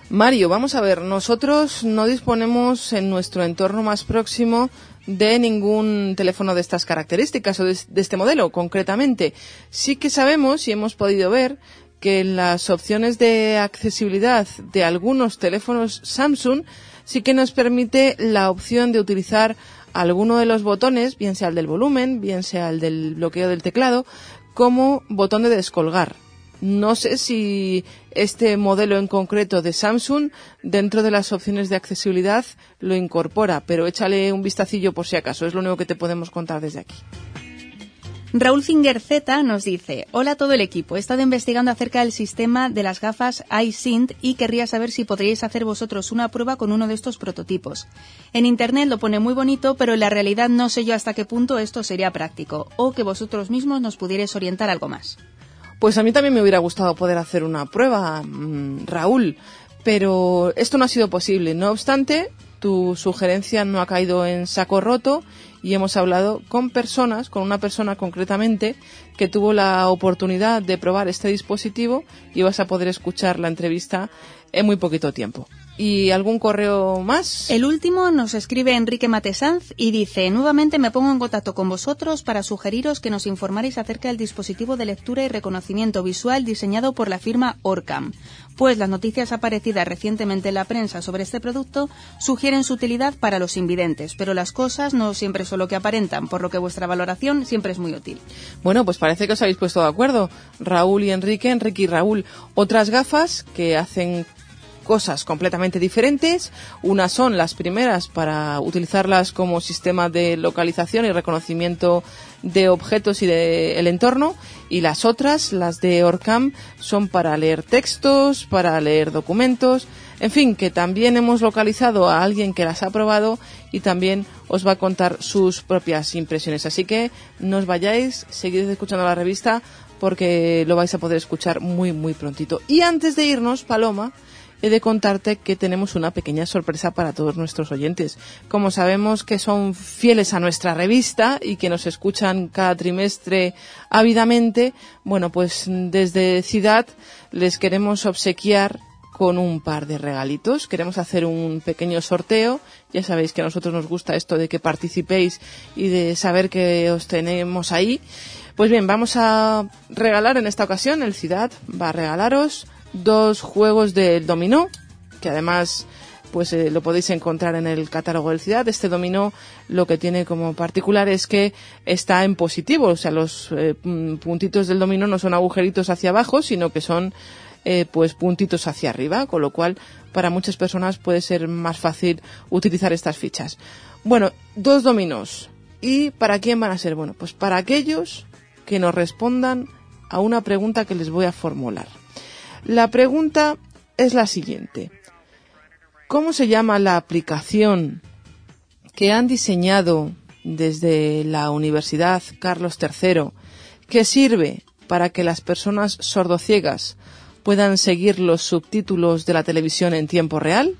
Mario, vamos a ver, nosotros no disponemos en nuestro entorno más próximo de ningún teléfono de estas características o de, este modelo concretamente. Sí que sabemos y hemos podido ver que las opciones de accesibilidad de algunos teléfonos Samsung sí que nos permite la opción de utilizar alguno de los botones, bien sea el del volumen, bien sea el del bloqueo del teclado, como botón de descolgar. No sé si este modelo en concreto de Samsung dentro de las opciones de accesibilidad lo incorpora, pero échale un vistacillo por si acaso, es lo único que te podemos contar desde aquí. Raúl Finger Z nos dice, hola a todo el equipo, he estado investigando acerca del sistema de las gafas iSint y querría saber si podríais hacer vosotros una prueba con uno de estos prototipos. En Internet lo pone muy bonito, pero en la realidad no sé yo hasta qué punto esto sería práctico, o que vosotros mismos nos pudierais orientar algo más. Pues a mí también me hubiera gustado poder hacer una prueba, mm, Raúl, pero esto no ha sido posible. No obstante, tu sugerencia no ha caído en saco roto y hemos hablado con personas, con una persona concretamente, que tuvo la oportunidad de probar este dispositivo y vas a poder escuchar la entrevista en muy poquito tiempo. ¿Y algún correo más? El último nos escribe Enrique Matesanz y dice, nuevamente me pongo en contacto con vosotros para sugeriros que nos informaréis acerca del dispositivo de lectura y reconocimiento visual diseñado por la firma Orcam, pues las noticias aparecidas recientemente en la prensa sobre este producto sugieren su utilidad para los invidentes, pero las cosas no siempre son lo que aparentan, por lo que vuestra valoración siempre es muy útil. Bueno, pues parece que os habéis puesto de acuerdo, Raúl y Enrique, Enrique y Raúl. Otras gafas que hacen cosas completamente diferentes. Unas son las primeras para utilizarlas como sistema de localización y reconocimiento de objetos y del entorno y las otras, las de Orcam, son para leer textos, para leer documentos, en fin, que también hemos localizado a alguien que las ha probado y también os va a contar sus propias impresiones. Así que no os vayáis, seguid escuchando la revista porque lo vais a poder escuchar muy muy prontito. Y antes de irnos, Paloma, he de contarte que tenemos una pequeña sorpresa para todos nuestros oyentes. Como sabemos que son fieles a nuestra revista y que nos escuchan cada trimestre ávidamente, bueno, pues desde Ciudad les queremos obsequiar con un par de regalitos. Queremos hacer un pequeño sorteo. Ya sabéis que a nosotros nos gusta esto de que participéis y de saber que os tenemos ahí. Pues bien, vamos a regalar en esta ocasión, el Ciudad va a regalaros dos juegos del dominó, que además pues eh, lo podéis encontrar en el catálogo del Ciudad. Este dominó lo que tiene como particular es que está en positivo, o sea, los eh, puntitos del dominó no son agujeritos hacia abajo, sino que son eh, pues puntitos hacia arriba, con lo cual para muchas personas puede ser más fácil utilizar estas fichas. Bueno, dos dominos. ¿Y para quién van a ser? Bueno, pues para aquellos que nos respondan a una pregunta que les voy a formular. La pregunta es la siguiente. ¿Cómo se llama la aplicación que han diseñado desde la Universidad Carlos III que sirve para que las personas sordociegas puedan seguir los subtítulos de la televisión en tiempo real?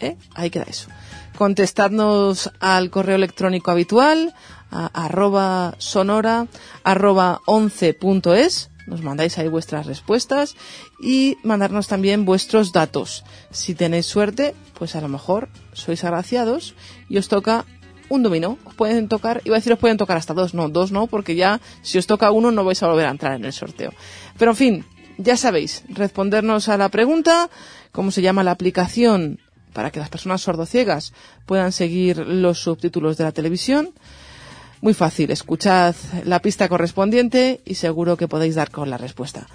¿Eh? Ahí queda eso. Contestadnos al correo electrónico habitual a arroba sonora arroba 11.es nos mandáis ahí vuestras respuestas y mandarnos también vuestros datos. Si tenéis suerte, pues a lo mejor sois agraciados y os toca un dominó. Os pueden tocar, iba a decir os pueden tocar hasta dos, no, dos no, porque ya si os toca uno no vais a volver a entrar en el sorteo. Pero en fin, ya sabéis, respondernos a la pregunta, cómo se llama la aplicación para que las personas sordociegas puedan seguir los subtítulos de la televisión. Muy fácil, escuchad la pista correspondiente y seguro que podéis dar con la respuesta.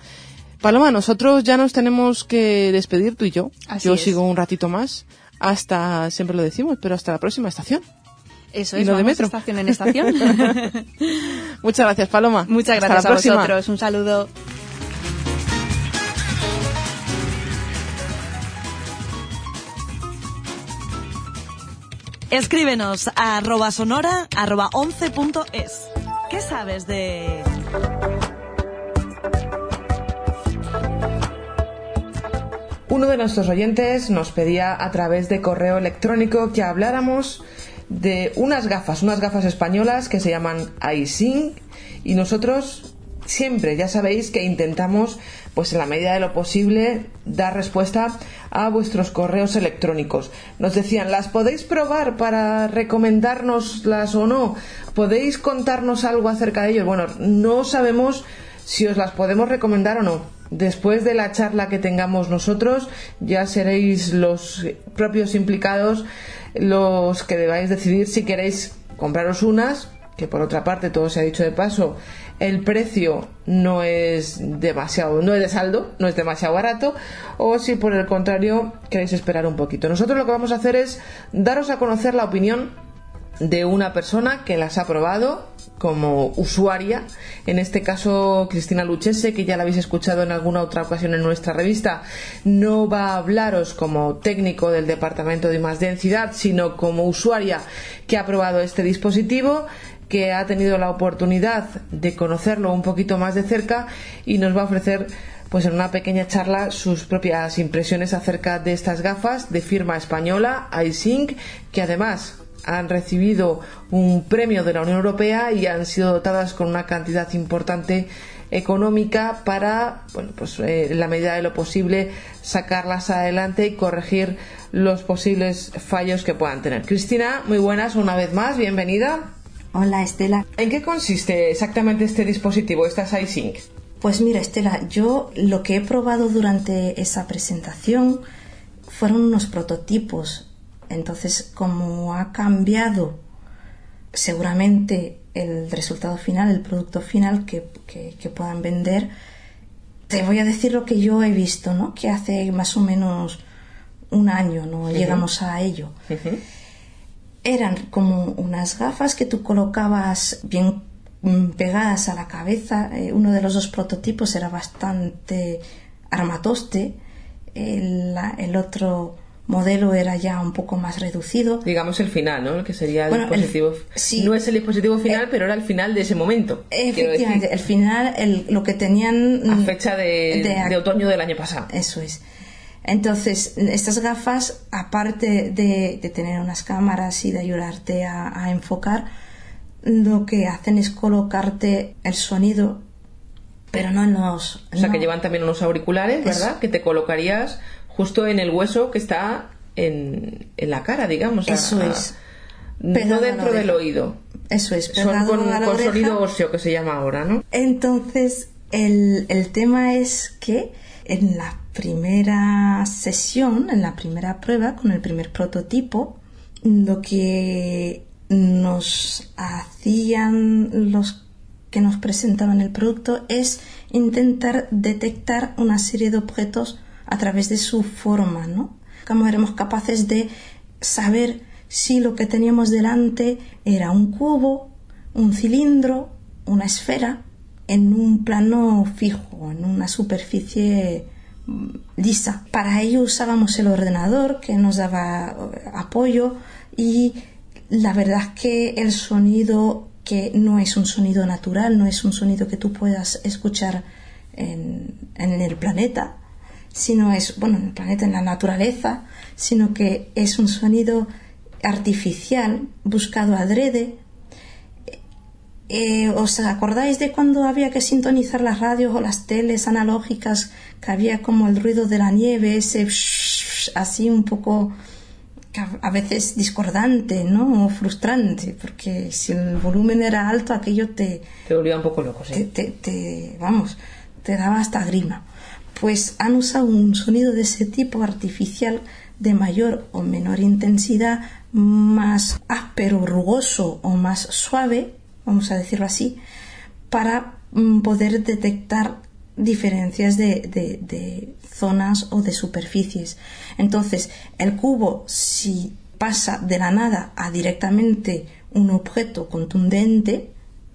Paloma, nosotros ya nos tenemos que despedir tú y yo. yo sigo un ratito más hasta, siempre lo decimos, pero hasta la próxima estación. Eso es, de metro. estación en estación. Muchas gracias, Paloma. Muchas gracias a vosotros. Un saludo. Escríbenos a arroba sonora arroba 11.es. ¿Qué sabes de...? Uno de nuestros oyentes nos pedía a través de correo electrónico que habláramos de unas gafas, unas gafas españolas que se llaman iSync y nosotros siempre, ya sabéis que intentamos, pues en la medida de lo posible, dar respuesta a vuestros correos electrónicos. Nos decían, ¿las podéis probar para recomendárnoslas o no? ¿Podéis contarnos algo acerca de ellos? Bueno, no sabemos si os las podemos recomendar o no. Después de la charla que tengamos nosotros, ya seréis los propios implicados los que debáis decidir si queréis compraros unas, que por otra parte, todo se ha dicho de paso, el precio no es demasiado, no es de saldo, no es demasiado barato, o si por el contrario queréis esperar un poquito. Nosotros lo que vamos a hacer es daros a conocer la opinión de una persona que las ha probado como usuaria, en este caso Cristina Luchese, que ya la habéis escuchado en alguna otra ocasión en nuestra revista, no va a hablaros como técnico del departamento de más densidad, sino como usuaria que ha probado este dispositivo que ha tenido la oportunidad de conocerlo un poquito más de cerca y nos va a ofrecer pues en una pequeña charla sus propias impresiones acerca de estas gafas de firma española iSync que además han recibido un premio de la Unión Europea y han sido dotadas con una cantidad importante económica para, bueno, pues eh, en la medida de lo posible sacarlas adelante y corregir los posibles fallos que puedan tener. Cristina, muy buenas una vez más, bienvenida. Hola Estela. ¿En qué consiste exactamente este dispositivo, esta iSync? Pues mira Estela, yo lo que he probado durante esa presentación fueron unos prototipos. Entonces, como ha cambiado seguramente el resultado final, el producto final que, puedan vender, te voy a decir lo que yo he visto, ¿no? Que hace más o menos un año no llegamos a ello eran como unas gafas que tú colocabas bien mm, pegadas a la cabeza. Eh, uno de los dos prototipos era bastante armatoste, el, otro modelo era ya un poco más reducido. Digamos el final, ¿no? Que sería el dispositivo. no es el dispositivo final, eh, pero era el final de ese momento. Efectivamente, el final, el, lo que tenían. A fecha de, de otoño del año pasado. Eso es. Entonces, estas gafas, aparte de, tener unas cámaras y de ayudarte a, enfocar, lo que hacen es colocarte el sonido, pero no en los... O sea, que llevan también unos auriculares, ¿verdad? Que te colocarías justo en el hueso que está en, la cara, digamos. Eso es. no dentro del oído. Eso es. Son con, con sonido óseo que se llama ahora, ¿no? Entonces, el, el tema es que en la primera sesión, en la primera prueba, con el primer prototipo, lo que nos hacían los que nos presentaban el producto es intentar detectar una serie de objetos a través de su forma, ¿no? Cómo éramos capaces de saber si lo que teníamos delante era un cubo, un cilindro, una esfera, en un plano fijo, en una superficie lisa. Para ello usábamos el ordenador que nos daba eh, apoyo y la verdad que el sonido que no es un sonido natural, no es un sonido que tú puedas escuchar en, en el planeta, sino es, bueno, en el planeta, en la naturaleza, sino que es un sonido artificial, buscado adrede. Eh, ¿Os acordáis de cuando había que sintonizar las radios o las teles analógicas, que había como el ruido de la nieve, ese así un poco a veces discordante, ¿no? O frustrante, porque si el volumen era alto, aquello te... Te volvía un poco loco, sí. te, vamos, te daba hasta grima. Pues han usado un sonido de ese tipo artificial de mayor o menor intensidad, más áspero, rugoso o más suave, vamos a decirlo así, para mm, poder detectar diferencias de, de, zonas o de superficies. Entonces, el cubo, si pasa de la nada a directamente un objeto contundente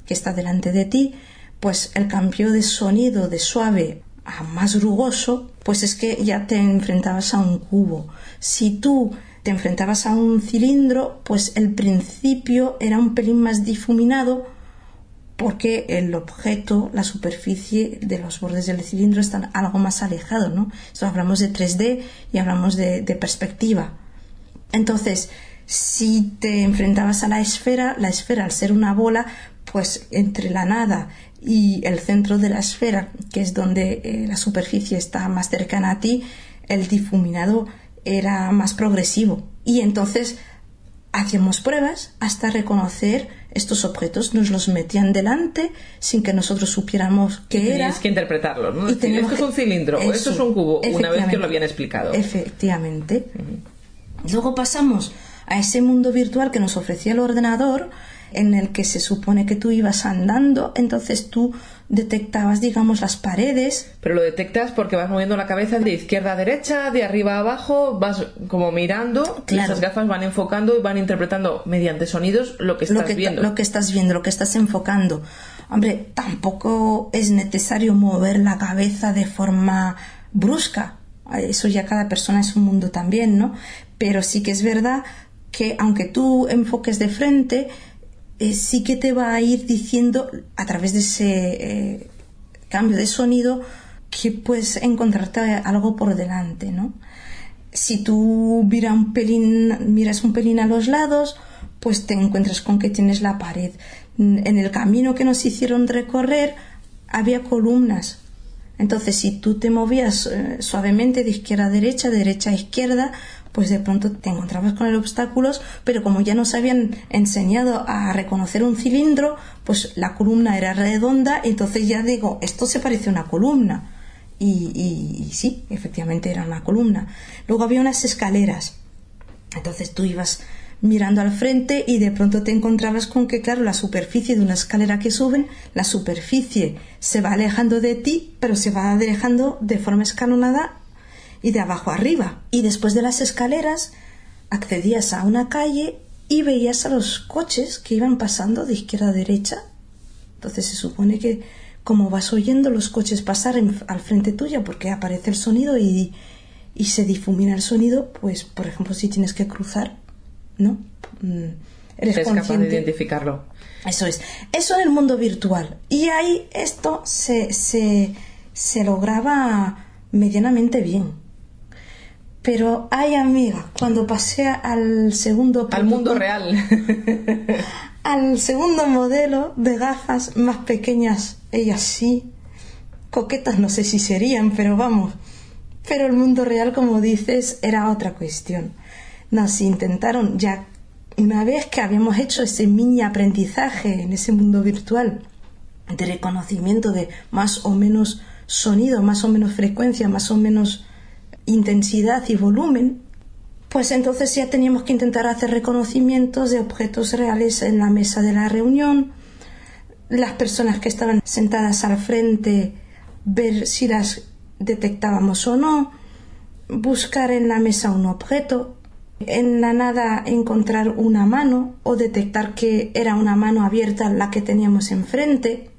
que está delante de ti, pues el cambio de sonido de suave a más rugoso, pues es que ya te enfrentabas a un cubo. Si tú te enfrentabas a un cilindro, pues el principio era un pelín más difuminado porque el objeto, la superficie de los bordes del cilindro están algo más alejados, ¿no? Esto hablamos de 3D y hablamos de, perspectiva. Entonces, si te enfrentabas a la esfera, la esfera al ser una bola, pues entre la nada y el centro de la esfera, que es donde eh, la superficie está más cercana a ti, el difuminado era más progresivo. Y entonces hacíamos pruebas hasta reconocer estos objetos, nos los metían delante sin que nosotros supiéramos qué era. que interpretarlo, ¿no? esto es un cilindro o esto es un cubo, una vez que lo habían explicado. Efectivamente. Luego pasamos a ese mundo virtual que nos ofrecía el ordenador, en el que se supone que tú ibas andando, entonces tú detectabas, digamos, las paredes. Pero lo detectas porque vas moviendo la cabeza de izquierda a derecha, de arriba a abajo, vas como mirando, y esas gafas van enfocando y van interpretando mediante sonidos lo que estás viendo. Lo que estás viendo, lo que estás enfocando. Hombre, tampoco es necesario mover la cabeza de forma brusca. Eso ya cada persona es un mundo también, ¿no? Pero sí que es verdad que aunque tú enfoques de frente, eh, sí que te va a ir diciendo a través de ese eh, cambio de sonido que puedes encontrarte algo por delante, ¿no? Si tú un pelín, miras un pelín a los lados, pues te encuentras con que tienes la pared. En el camino que nos hicieron recorrer había columnas. Entonces, si tú te movías eh, suavemente de izquierda a derecha, de derecha a izquierda, pues de pronto te encontrabas con el obstáculos, pero como ya nos habían enseñado a reconocer un cilindro, pues la columna era redonda, entonces ya digo, esto se parece a una columna. Y, y, sí, efectivamente era una columna. Luego había unas escaleras. Entonces tú ibas mirando al frente y de pronto te encontrabas con que, claro, la superficie de una escalera que suben, la superficie se va alejando de ti, pero se va alejando de forma escalonada y de abajo arriba. Y después de las escaleras accedías a una calle y veías a los coches que iban pasando de izquierda a derecha. Entonces se supone que como vas oyendo los coches pasar al frente tuya porque aparece el sonido y, y, se difumina el sonido, pues por ejemplo si tienes que cruzar, ¿no? Mm, eres capaz de identificarlo. Eso es. Eso en el mundo virtual. Y ahí esto se, se, se lograba medianamente bien. Pero, ay amiga, cuando pasé al segundo... Al mundo real. al segundo modelo de gafas más pequeñas, ellas sí. Coquetas no sé si serían, pero vamos. Pero el mundo real, como dices, era otra cuestión. Nos intentaron ya, una vez que habíamos hecho ese mini aprendizaje en ese mundo virtual, de reconocimiento de más o menos sonido, más o menos frecuencia, más o menos intensidad y volumen, pues entonces ya teníamos que intentar hacer reconocimientos de objetos reales en la mesa de la reunión, las personas que estaban sentadas al frente, ver si las detectábamos o no, buscar en la mesa un objeto, en la nada encontrar una mano o detectar que era una mano abierta la que teníamos enfrente.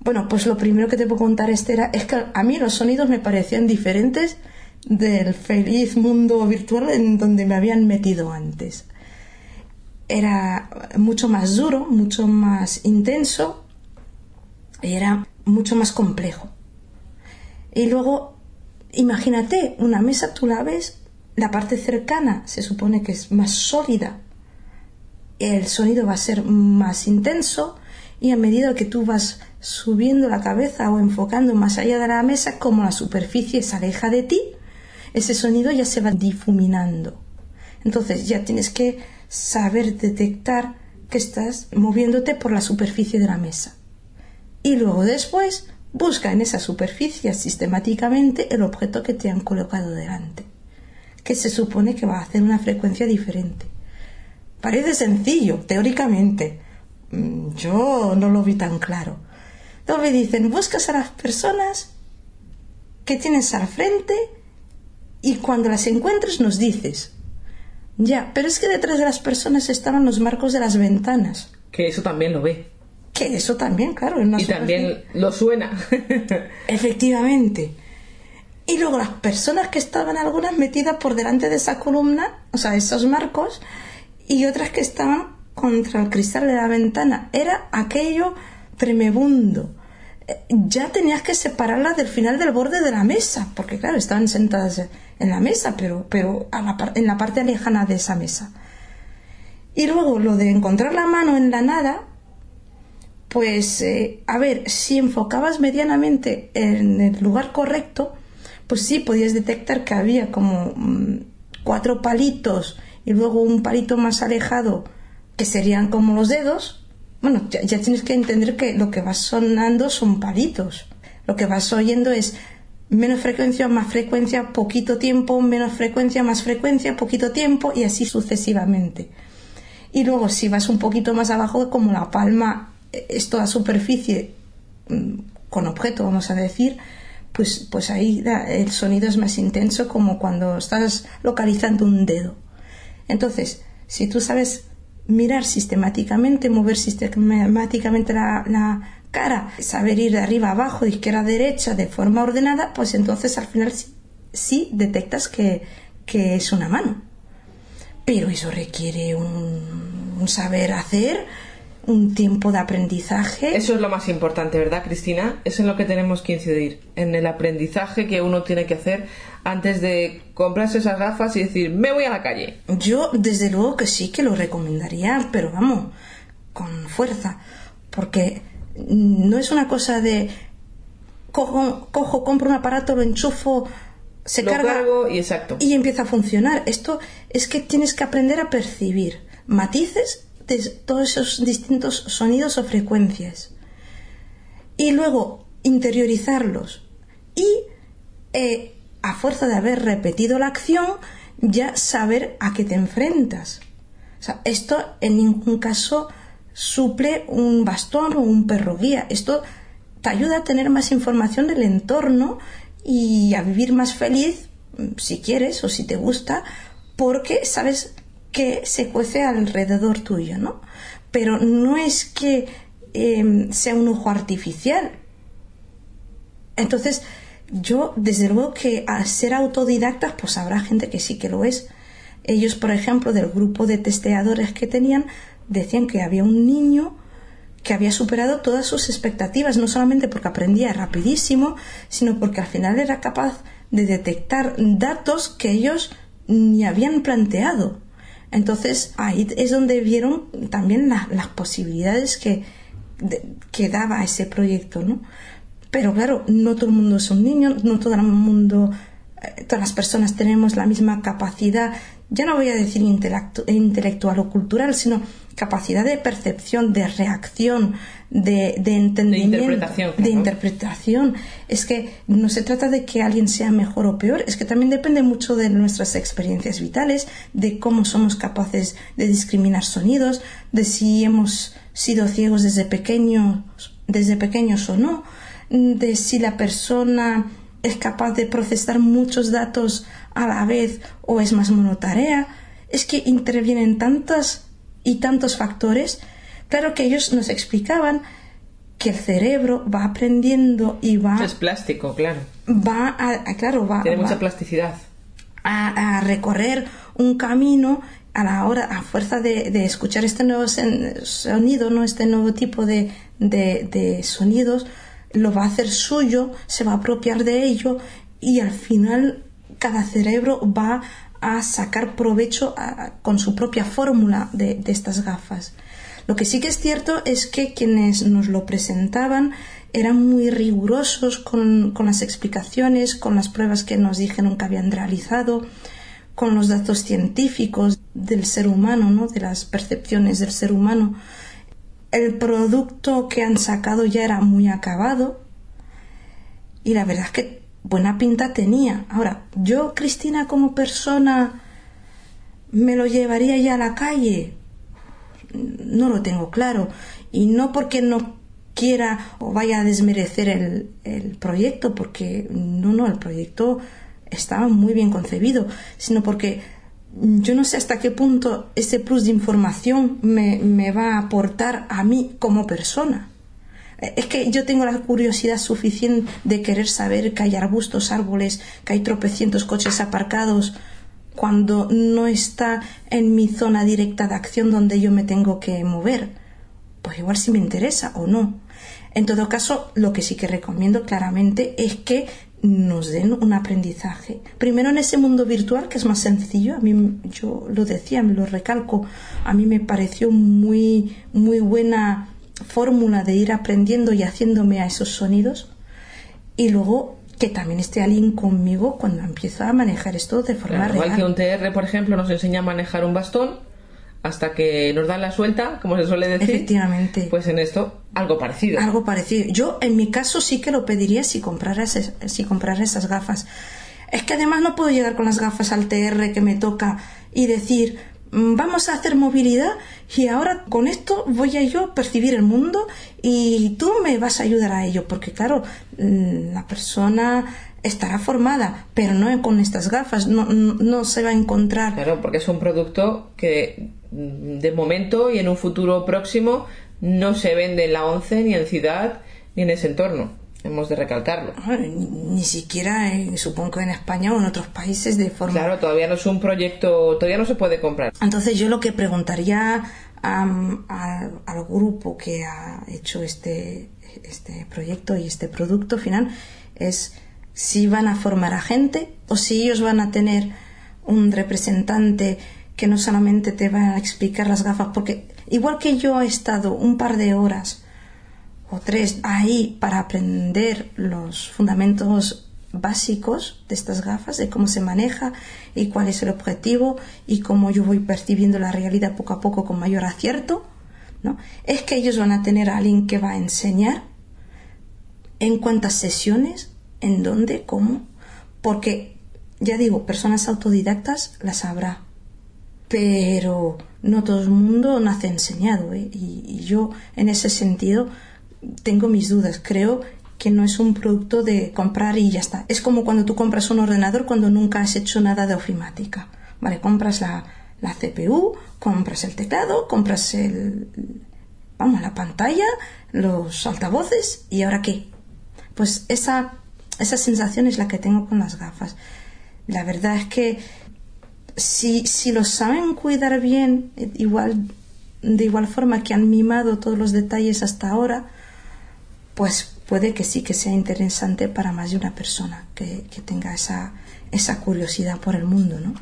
Bueno, pues lo primero que te puedo contar, Estera, es que a mí los sonidos me parecían diferentes del feliz mundo virtual en donde me habían metido antes. Era mucho más duro, mucho más intenso y era mucho más complejo. Y luego, imagínate, una mesa tú la ves, la parte cercana se supone que es más sólida, el sonido va a ser más intenso y a medida que tú vas subiendo la cabeza o enfocando más allá de la mesa, como la superficie se aleja de ti, ese sonido ya se va difuminando. Entonces ya tienes que saber detectar que estás moviéndote por la superficie de la mesa. Y luego después busca en esa superficie sistemáticamente el objeto que te han colocado delante, que se supone que va a hacer una frecuencia diferente. Parece sencillo, teóricamente. Mm, yo no lo vi tan claro. Entonces me dicen, buscas a las personas que tienes al frente y cuando las encuentres nos dices. Ya, pero es que detrás de las personas estaban los marcos de las ventanas. Que eso también lo ve. Que eso también, claro. y también lo suena. Efectivamente. Y luego las personas que estaban algunas metidas por delante de esa columna, o sea, esos marcos, y otras que estaban contra el cristal de la ventana. Era aquello tremebundo ya tenías que separarlas del final del borde de la mesa, porque claro, estaban sentadas en la mesa, pero, pero en la parte lejana de esa mesa. Y luego lo de encontrar la mano en la nada, pues eh, a ver, si enfocabas medianamente en el lugar correcto, pues sí podías detectar que había como mm, cuatro palitos y luego un palito más alejado que serían como los dedos, bueno, ya, tienes que entender que lo que vas sonando son palitos. Lo que vas oyendo es menos frecuencia, más frecuencia, poquito tiempo, menos frecuencia, más frecuencia, poquito tiempo y así sucesivamente. Y luego si vas un poquito más abajo, como la palma es toda superficie mm, con objeto, vamos a decir, pues, pues ahí el sonido es más intenso como cuando estás localizando un dedo. Entonces, si tú sabes mirar sistemáticamente, mover sistemáticamente la, cara, saber ir de arriba a abajo, de izquierda a derecha, de forma ordenada, pues entonces al final sí, detectas que, es una mano. Pero eso requiere un, saber hacer, un tiempo de aprendizaje. Eso es lo más importante, ¿verdad, Cristina? Eso es lo que tenemos que incidir, en el aprendizaje que uno tiene que hacer antes de comprarse esas gafas y decir, me voy a la calle? Yo, desde luego que sí que lo recomendaría, pero vamos, con fuerza, porque no es una cosa de cojo, cojo compro un aparato, lo enchufo, se carga y, exacto. y empieza a funcionar. Esto es que tienes que aprender a percibir matices de todos esos distintos sonidos o frecuencias y luego interiorizarlos y eh, a fuerza de haber repetido la acción, ya saber a qué te enfrentas. Esto en ningún caso suple un bastón o un perro guía. Esto te ayuda a tener más información del entorno y a vivir más feliz, si quieres o si te gusta, porque sabes que se cuece alrededor tuyo, ¿no? Pero no es que em, sea un ojo artificial. Entonces, yo, desde luego que al ser autodidactas, pues habrá gente que sí que lo es. Ellos, por ejemplo, del grupo de testeadores que tenían, decían que había un niño que había superado todas sus expectativas, no solamente porque aprendía rapidísimo, sino porque al final era capaz de detectar datos que ellos ni habían planteado. Entonces ahí es donde vieron también las posibilidades que, que daba ese proyecto, ¿no? Pero claro, no todo el mundo es un niño, no todo el mundo, eh, todas las personas tenemos la misma capacidad, ya no voy a decir intelectual o cultural, sino capacidad de percepción, de reacción, de, entendimiento, de interpretación, de interpretación. Es que no se trata de que alguien sea mejor o peor, es que también depende mucho de nuestras experiencias vitales, de cómo somos capaces de discriminar sonidos, de si hemos sido ciegos desde pequeños, desde pequeños o no de si la persona es capaz de procesar muchos datos a la vez o es más monotarea. Es que intervienen tantos y tantos factores. Claro que ellos nos explicaban que el cerebro va aprendiendo y va... Es plástico, claro. Va a, claro, va... Tiene mucha plasticidad. A, recorrer un camino a la hora, a fuerza de, escuchar este nuevo sonido, ¿no? este nuevo tipo de, de, sonidos, lo va a hacer suyo, se va a apropiar de ello y al final cada cerebro va a sacar provecho con su propia fórmula de, estas gafas. Lo que sí que es cierto es que quienes nos lo presentaban eran muy rigurosos con, las explicaciones, con las pruebas que nos dijeron que habían realizado, con los datos científicos del ser humano, ¿no? de las percepciones del ser humano. El producto que han sacado ya era muy acabado y la verdad es que buena pinta tenía. Ahora, yo, Cristina, como persona, ¿me lo llevaría ya a la calle? no lo tengo claro. Y no porque no quiera o vaya a desmerecer el, el proyecto, porque no, no, el proyecto estaba muy bien concebido, sino porque yo no sé hasta qué punto ese plus de información me, me, va a aportar a mí como persona. Es que yo tengo la curiosidad suficiente de querer saber que hay arbustos, árboles, que hay tropecientos coches aparcados, cuando no está en mi zona directa de acción donde yo me tengo que mover. Pues igual si me interesa o no. En todo caso, lo que sí que recomiendo claramente es que nos den un aprendizaje. Primero en ese mundo virtual que es más sencillo, a mí yo lo decía, me lo recalco, a mí me pareció muy muy buena fórmula de ir aprendiendo y haciéndome a esos sonidos. Y luego que también esté alguien conmigo cuando empiezo a manejar esto de forma real. Igual que un TR, por ejemplo, nos enseña a manejar un bastón hasta que nos dan la suelta, como se suele decir. Efectivamente. Pues en esto, algo parecido. Algo parecido. Yo, en mi caso, sí que lo pediría si comprara, si comprara esas gafas. Es que además no puedo llegar con las gafas al TR que me toca y decir, vamos a hacer movilidad y ahora con esto voy a yo percibir el mundo y tú me vas a ayudar a ello, porque claro, mm, la persona estará formada, pero no con estas gafas, no, no, se va a encontrar. Claro, porque es un producto que mm, de momento y en un futuro próximo no se vende en la ONCE ni en ciudad ni en ese entorno hemos de recalcarlo. Ni siquiera, supongo que en España o en otros países de forma... Claro, todavía no es un proyecto, todavía no se puede comprar. Entonces yo lo que preguntaría al grupo que ha hecho este, este proyecto y este producto final es si van a formar a gente o si ellos van a tener un representante que no solamente te va a explicar las gafas, porque igual que yo he estado un par de horas o tres ahí para aprender los fundamentos básicos de estas gafas, de cómo se maneja y cuál es el objetivo y cómo yo voy percibiendo la realidad poco a poco con mayor acierto, ¿no? Es que ellos van a tener a alguien que va a enseñar en cuántas sesiones, en dónde, cómo, porque ya digo, personas autodidactas las habrá, pero no todo el mundo nace enseñado ¿eh? y yo en ese sentido tengo mis dudas. Creo que no es un producto de comprar y ya está. Es como cuando tú compras un ordenador cuando nunca has hecho nada de ofimática. Vale, compras la, la CPU, compras el teclado, compras el, vamos, la pantalla, los altavoces y ahora qué. Pues esa, esa sensación es la que tengo con las gafas. La verdad es que si, si lo saben cuidar bien, igual, de igual forma que han mimado todos los detalles hasta ahora, pues puede que sí que sea interesante para más de una persona que, tenga esa, esa curiosidad por el mundo, ¿no?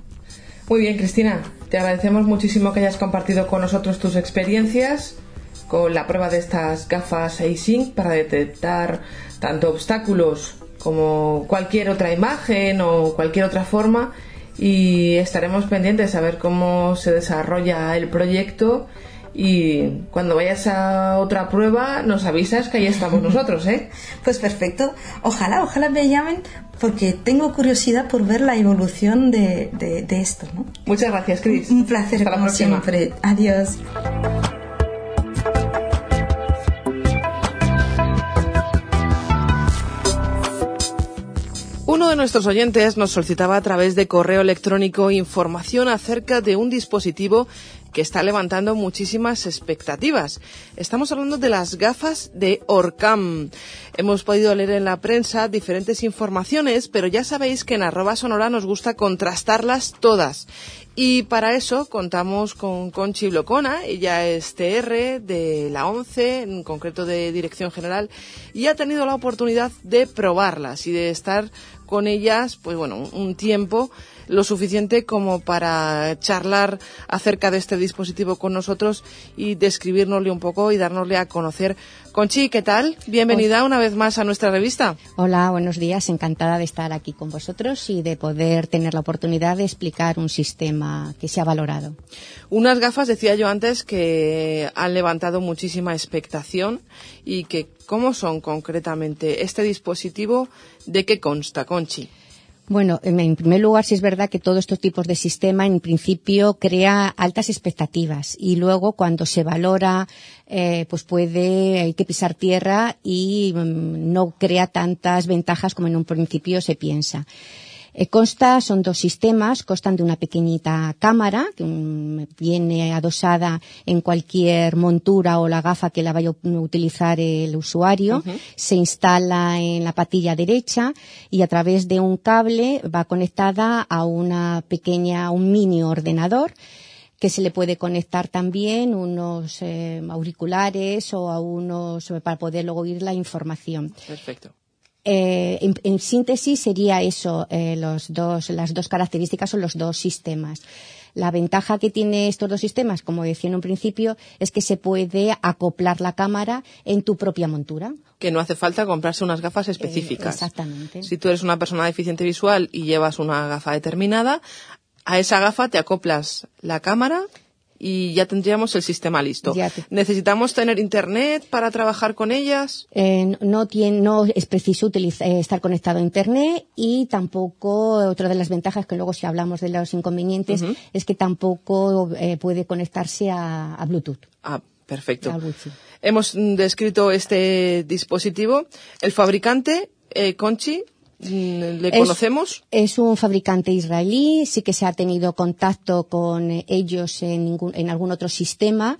Muy bien, Cristina, te agradecemos muchísimo que hayas compartido con nosotros tus experiencias con la prueba de estas gafas ASYNC para detectar tanto obstáculos como cualquier otra imagen o cualquier otra forma y estaremos pendientes a ver cómo se desarrolla el proyecto y cuando vayas a otra prueba nos avisas que ahí estamos nosotros, ¿eh? Pues perfecto. Ojalá, ojalá me llamen porque tengo curiosidad por ver la evolución de, de, esto, ¿no? Muchas gracias, Cris. Un placer, como siempre. Adiós. Uno de nuestros oyentes nos solicitaba a través de correo electrónico información acerca de un dispositivo que está levantando muchísimas expectativas. Estamos hablando de las gafas de Orcam. Hemos podido leer en la prensa diferentes informaciones, pero ya sabéis que en arroba sonora nos gusta contrastarlas todas. Y para eso contamos con Conchi Blocona, ella es TR de la ONCE, en concreto de Dirección General, y ha tenido la oportunidad de probarlas y de estar con ellas, pues bueno, un tiempo lo suficiente como para charlar acerca de este dispositivo con nosotros y describirnosle un poco y dárnosle a conocer. Conchi, ¿qué tal? Bienvenida una vez más a nuestra revista. Hola, buenos días. Encantada de estar aquí con vosotros y de poder tener la oportunidad de explicar un sistema que se ha valorado. Unas gafas, decía yo antes, que han levantado muchísima expectación y que, ¿cómo son concretamente este dispositivo? ¿De qué consta, Conchi? Bueno, en primer lugar, sí es verdad que todos estos tipos de sistema, en principio, crea altas expectativas y luego, cuando se valora, eh, pues puede, hay que pisar tierra y mm, no crea tantas ventajas como en un principio se piensa. Eh, consta, son dos sistemas, constan de una pequeñita cámara que viene adosada en cualquier montura o la gafa que la vaya a utilizar el usuario. Se instala en la patilla derecha y a través de un cable va conectada a una pequeña, un mini ordenador que se le puede conectar también unos eh, auriculares o a unos para poder luego oír la información. Perfecto. Eh, en, síntesis sería eso, eh, los dos, las dos características son los dos sistemas. La ventaja que tiene estos dos sistemas, como decía en un principio, es que se puede acoplar la cámara en tu propia montura. Que no hace falta comprarse unas gafas específicas. exactamente. Si tú eres una persona deficiente visual y llevas una gafa determinada, a esa gafa te acoplas la cámara y ya tendríamos el sistema listo. ¿Necesitamos tener internet para trabajar con ellas? Eh, no, tiene, no es preciso utilizar, eh, estar conectado a internet y tampoco, otra de las ventajas que luego si hablamos de los inconvenientes, es que tampoco eh, puede conectarse a, Bluetooth. Ah, perfecto. Hemos descrito este dispositivo. El fabricante, Conchi, ¿Le conocemos? Es, un fabricante israelí, sí que se ha tenido contacto con ellos en, algún otro sistema.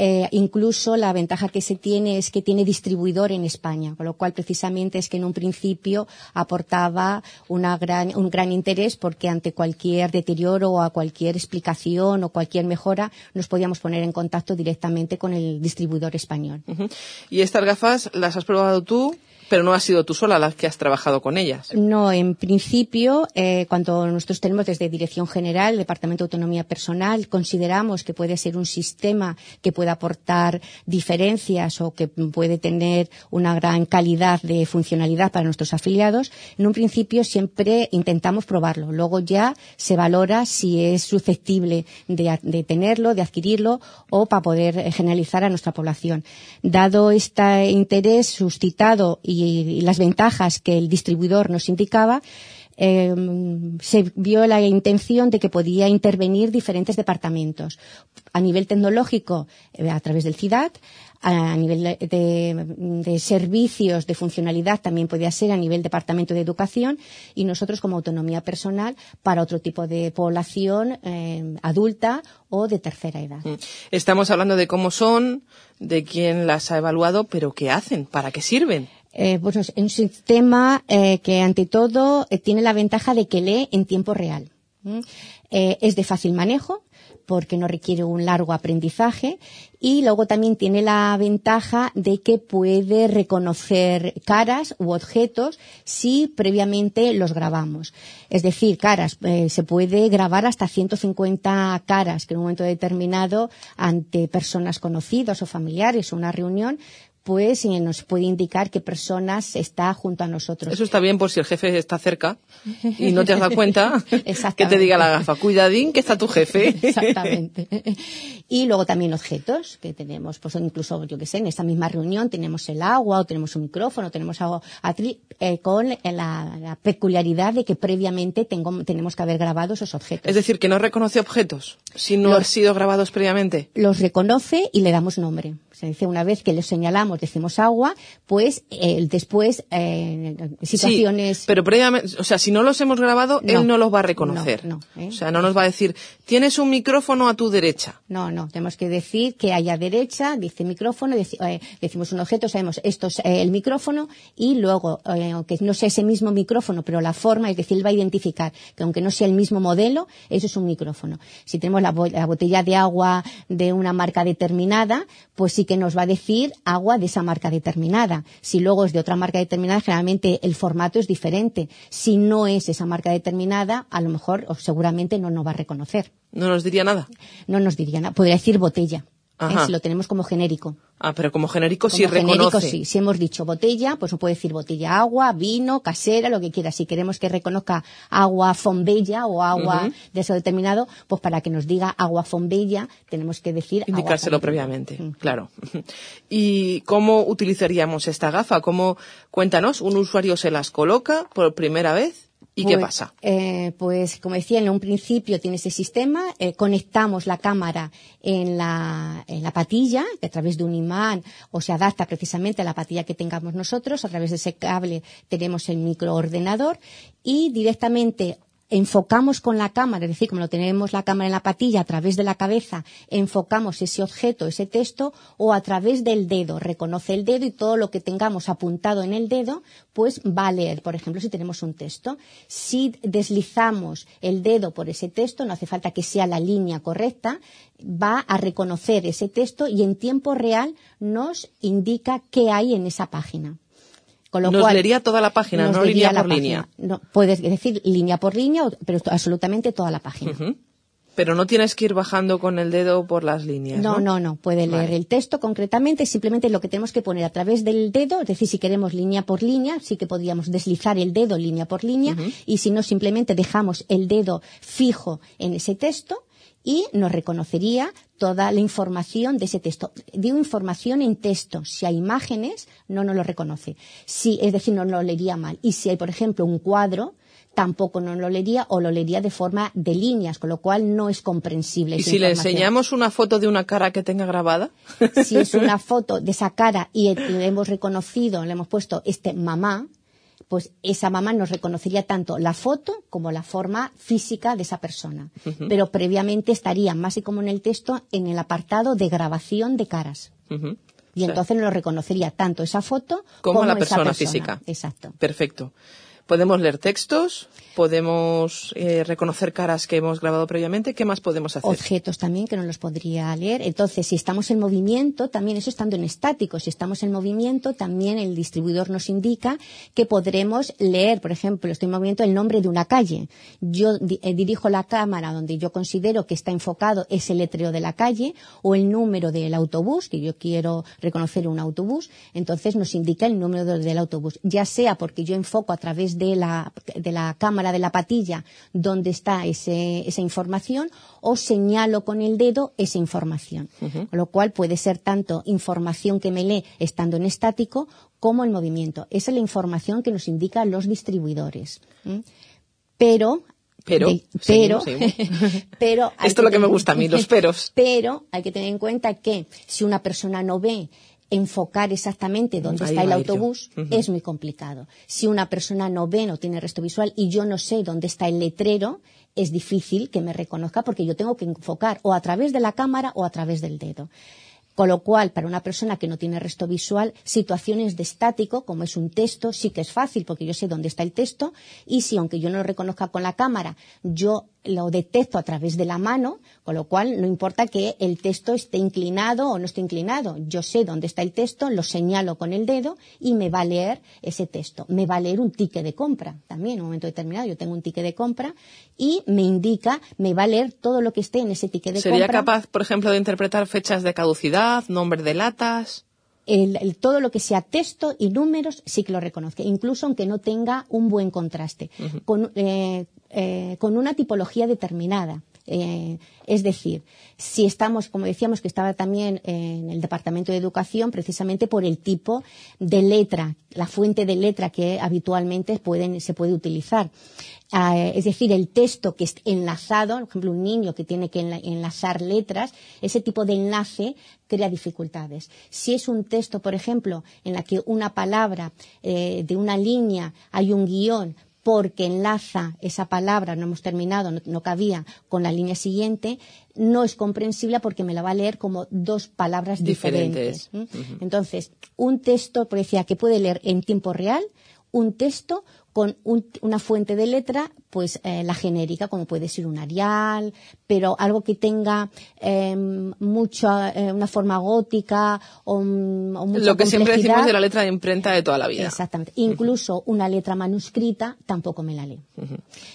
Eh, incluso la ventaja que se tiene es que tiene distribuidor en España, con lo cual precisamente es que en un principio aportaba un gran interés porque ante cualquier deterioro o a cualquier explicación o cualquier mejora nos podíamos poner en contacto directamente con el distribuidor español. ¿Y estas gafas las has probado tú? Pero no has sido tú sola la que has trabajado con ellas. No, en principio, eh, cuando nosotros tenemos desde Dirección General, Departamento de Autonomía Personal, consideramos que puede ser un sistema que pueda aportar diferencias o que puede tener una gran calidad de funcionalidad para nuestros afiliados, en un principio siempre intentamos probarlo. Luego ya se valora si es susceptible de, de tenerlo, de adquirirlo o para poder generalizar a nuestra población. Dado este interés suscitado y y, las ventajas que el distribuidor nos indicaba, eh, se vio la intención de que podía intervenir diferentes departamentos. A nivel tecnológico, eh, a través del CIDAD, a nivel de, servicios, de funcionalidad, también podía ser a nivel departamento de educación y nosotros como autonomía personal para otro tipo de población eh, adulta o de tercera edad. Mm. Estamos hablando de cómo son, de quién las ha evaluado, pero qué hacen, para qué sirven. Eh, pues es un sistema eh, que ante todo eh, tiene la ventaja de que lee en tiempo real. es de fácil manejo porque no requiere un largo aprendizaje y luego también tiene la ventaja de que puede reconocer caras u objetos si previamente los grabamos. Es decir, caras, se puede grabar hasta 150 caras que en un momento determinado ante personas conocidas o familiares o una reunión pues nos puede indicar qué personas está junto a nosotros. Eso está bien por si el jefe está cerca y no te has dado cuenta que te diga la gafa, cuidadín que está tu jefe. Exactamente. Y luego también objetos que tenemos, pues incluso, yo que sé, en esta misma reunión tenemos el agua o tenemos un micrófono, tenemos algo eh, con la, peculiaridad de que previamente tengo, tenemos que haber grabado esos objetos. Es decir, que no reconoce objetos. Si no han sido grabados previamente. Los reconoce y le damos nombre. Se dice una vez que le señalamos, decimos agua, pues eh, después eh, situaciones. Sí, pero previamente, o sea, si no los hemos grabado, él no los va a reconocer. No, ¿eh? O sea, no nos va a decir, tienes un micrófono a tu derecha. No, no, tenemos que decir que haya derecha, dice micrófono, decimos un objeto, sabemos esto es el micrófono y luego, aunque no sea ese mismo micrófono, pero la forma, es decir, él va a identificar que aunque no sea el mismo modelo, eso es un micrófono. Si tenemos la, la botella de agua de una marca determinada, pues sí que nos va a decir agua de esa marca determinada. Si luego es de otra marca determinada, generalmente el formato es diferente. Si no es esa marca determinada, a lo mejor o seguramente no nos va a reconocer. ¿No nos diría nada? No nos diría nada. Podría decir botella. ¿Eh? si lo tenemos como genérico. Ah, pero como genérico sí genérico sí. Si hemos dicho botella, pues no puede decir botella agua, vino, casera, lo que quiera. Si queremos que reconozca agua fombella o agua de eso determinado, pues para que nos diga agua fombella tenemos que decir Indicárselo previamente, claro. ¿Y cómo utilizaríamos esta gafa? ¿Cómo, cuéntanos, un usuario se las coloca por primera vez? ¿Y qué pues, pasa? Eh, pues, como decía, en un principio tiene ese sistema, eh, conectamos la cámara en la, en la patilla, que a través de un imán o se adapta precisamente a la patilla que tengamos nosotros, a través de ese cable tenemos el microordenador y directamente enfocamos con la cámara, es decir, como lo tenemos la cámara en la patilla, a través de la cabeza, enfocamos ese objeto, ese texto, o a través del dedo, reconoce el dedo y todo lo que tengamos apuntado en el dedo, pues va a leer. Por ejemplo, si tenemos un texto, si deslizamos el dedo por ese texto, no hace falta que sea la línea correcta, va a reconocer ese texto y en tiempo real nos indica qué hay en esa página. Con lo nos leería toda la página, no línea por línea. No, puedes decir línea por línea, pero absolutamente toda la página. Pero no tienes que ir bajando con el dedo por las líneas. No, no, no. Puede leer el texto concretamente. Simplemente lo que tenemos que poner a través del dedo, es decir, si queremos línea por línea, sí que podríamos deslizar el dedo línea por línea. Y si no, simplemente dejamos el dedo fijo en ese texto y nos reconocería toda la información de ese texto. Digo información en texto. Si hay imágenes, no nos lo reconoce. Si, es decir, no lo leería mal. Y si hay, por ejemplo, un cuadro, tampoco no lo leería o lo leería de forma de líneas, con lo cual no es comprensible. ¿Y si le enseñamos una foto de una cara que tenga grabada? Si es una foto de esa cara y le hemos reconocido, le hemos puesto este mamá, pues esa mamá nos reconocería tanto la foto como la forma física de esa persona. Pero previamente estaría, más y como en el texto, en el apartado de grabación de caras. Y entonces nos reconocería tanto esa foto como, la persona, física. Exacto. Perfecto. Podemos leer textos, podemos eh, reconocer caras que hemos grabado previamente. ¿Qué más podemos hacer? Objetos también que no los podría leer. Entonces, si estamos en movimiento, también eso estando en estático, si estamos en movimiento, también el distribuidor nos indica que podremos leer, por ejemplo, estoy en movimiento, el nombre de una calle. Yo eh, dirijo la cámara donde yo considero que está enfocado ese letreo de la calle o el número del autobús, que yo quiero reconocer un autobús, entonces nos indica el número del autobús, ya sea porque yo enfoco a través de la, de la cámara de la patilla donde está esa información o señalo con el dedo esa información. Con lo cual puede ser tanto información que me lee estando en estático como en movimiento. Esa es la información que nos indican los distribuidores. Pero pero, pero, pero esto es lo que me gusta a mí, los peros. Pero hay que tener en cuenta que si una persona no ve enfocar exactamente dónde está el autobús es muy complicado. Si una persona no ve, no tiene resto visual y yo no sé dónde está el letrero, es difícil que me reconozca porque yo tengo que enfocar o a través de la cámara o a través del dedo. Con lo cual, para una persona que no tiene resto visual, situaciones de estático, como es un texto, sí que es fácil porque yo sé dónde está el texto y si aunque yo no lo reconozca con la cámara, yo lo detecto a través de la mano, con lo cual no importa que el texto esté inclinado o no esté inclinado. Yo sé dónde está el texto, lo señalo con el dedo y me va a leer ese texto. Me va a leer un ticket de compra también en un momento determinado. Yo tengo un ticket de compra y me indica, me va a leer todo lo que esté en ese ticket de compra. ¿Sería capaz, por ejemplo, de interpretar fechas de caducidad, nombre de latas? todo lo que sea texto y números sí que lo reconoce, incluso aunque no tenga un buen contraste. con, eh, eh, con una tipología determinada. Eh, es decir, si estamos, como decíamos, que estaba también en el Departamento de Educación, precisamente por el tipo de letra, la fuente de letra que habitualmente se puede utilizar. Ah, es decir, el texto que es enlazado, por ejemplo, un niño que tiene que enlazar letras, ese tipo de enlace crea dificultades. Si es un texto, por ejemplo, en la que una palabra eh, de una línea hay un guion porque enlaza esa palabra, no hemos terminado, no, cabía, con la línea siguiente, no es comprensible porque me la va a leer como dos palabras diferentes. Entonces, un texto, por decía, que puede leer en tiempo real, un texto con una fuente de letra, pues eh, la genérica, como puede ser un Arial, pero algo que tenga em, mucho, eh, una forma gótica o, mucha Lo que siempre decimos de la letra de imprenta de toda la vida. Exactamente. Incluso una letra manuscrita tampoco me la lee.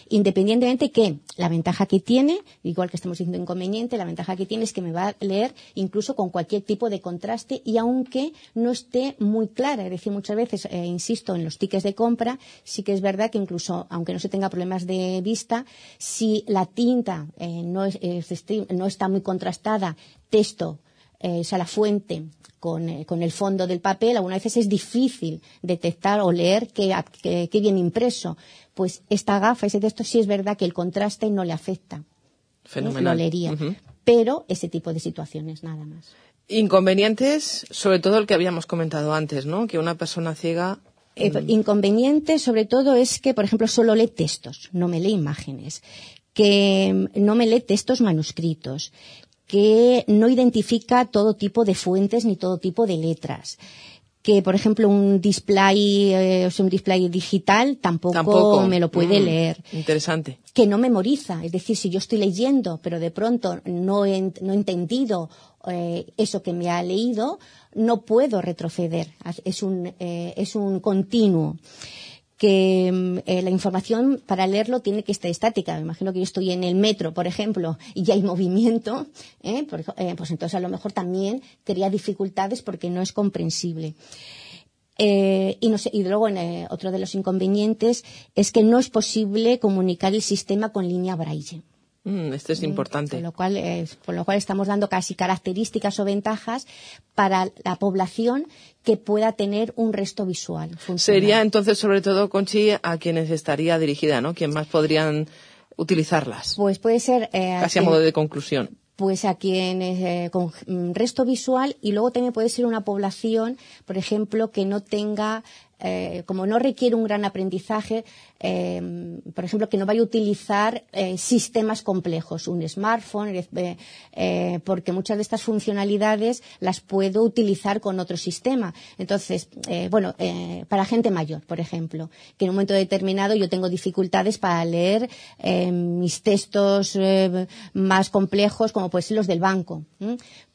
Independientemente que la ventaja que tiene, igual que estamos diciendo inconveniente, la ventaja que tiene es que me va a leer incluso con cualquier tipo de contraste y aunque no esté muy clara. Es decir, muchas veces, eh, insisto, en los tickets de compra, sí que es verdad que incluso, aunque no se tenga problemas de vista, si la tinta eh, no, está muy contrastada, texto, eh, o sea, la fuente eh, con, el fondo del papel, algunas veces es difícil detectar o leer qué, viene impreso. Pues esta gafa, ese texto, sí es verdad que el contraste no le afecta. Fenomenal. Lo leería. Pero ese tipo de situaciones, nada más. Inconvenientes, sobre todo el que habíamos comentado antes, ¿no? Que una persona ciega eh, inconveniente, sobre todo, es que, por ejemplo, solo lee textos, no me lee imágenes, que mm, no me lee textos manuscritos, que no identifica todo tipo de fuentes ni todo tipo de letras que por ejemplo un display eh, un display digital tampoco, me lo puede mm, leer. interesante. Que no memoriza. Es decir si yo estoy leyendo pero de pronto no he, no he entendido eh, eso que me ha leído no puedo retroceder, es un, eh, es un continuo que mm, eh, la información para leerlo tiene que estar estática. Me imagino que yo estoy en el metro, por ejemplo, y ya hay movimiento, ¿eh? pues entonces a lo mejor también crea dificultades porque no es comprensible. y, no sé, y luego otro de los inconvenientes es que no es posible comunicar el sistema con línea braille. Mm, esto es mm, importante. Por lo, cual, por lo cual estamos dando casi características o ventajas para la población que pueda tener un resto visual. Sería entonces, sobre todo, Conchi, a quienes estaría dirigida, ¿no? ¿Quién más podrían utilizarlas? Pues puede ser. Eh, casi a modo de conclusión pues a quienes eh, con resto visual y luego también puede ser una población, por ejemplo, que no tenga eh, como no requiere un gran aprendizaje, eh, por ejemplo, que no vaya a utilizar eh, sistemas complejos, un smartphone, porque muchas de estas funcionalidades las puedo utilizar con otro sistema. Entonces, bueno, para gente mayor, por ejemplo, que en un momento determinado yo tengo dificultades para leer mis textos más complejos, como pueden ser los del banco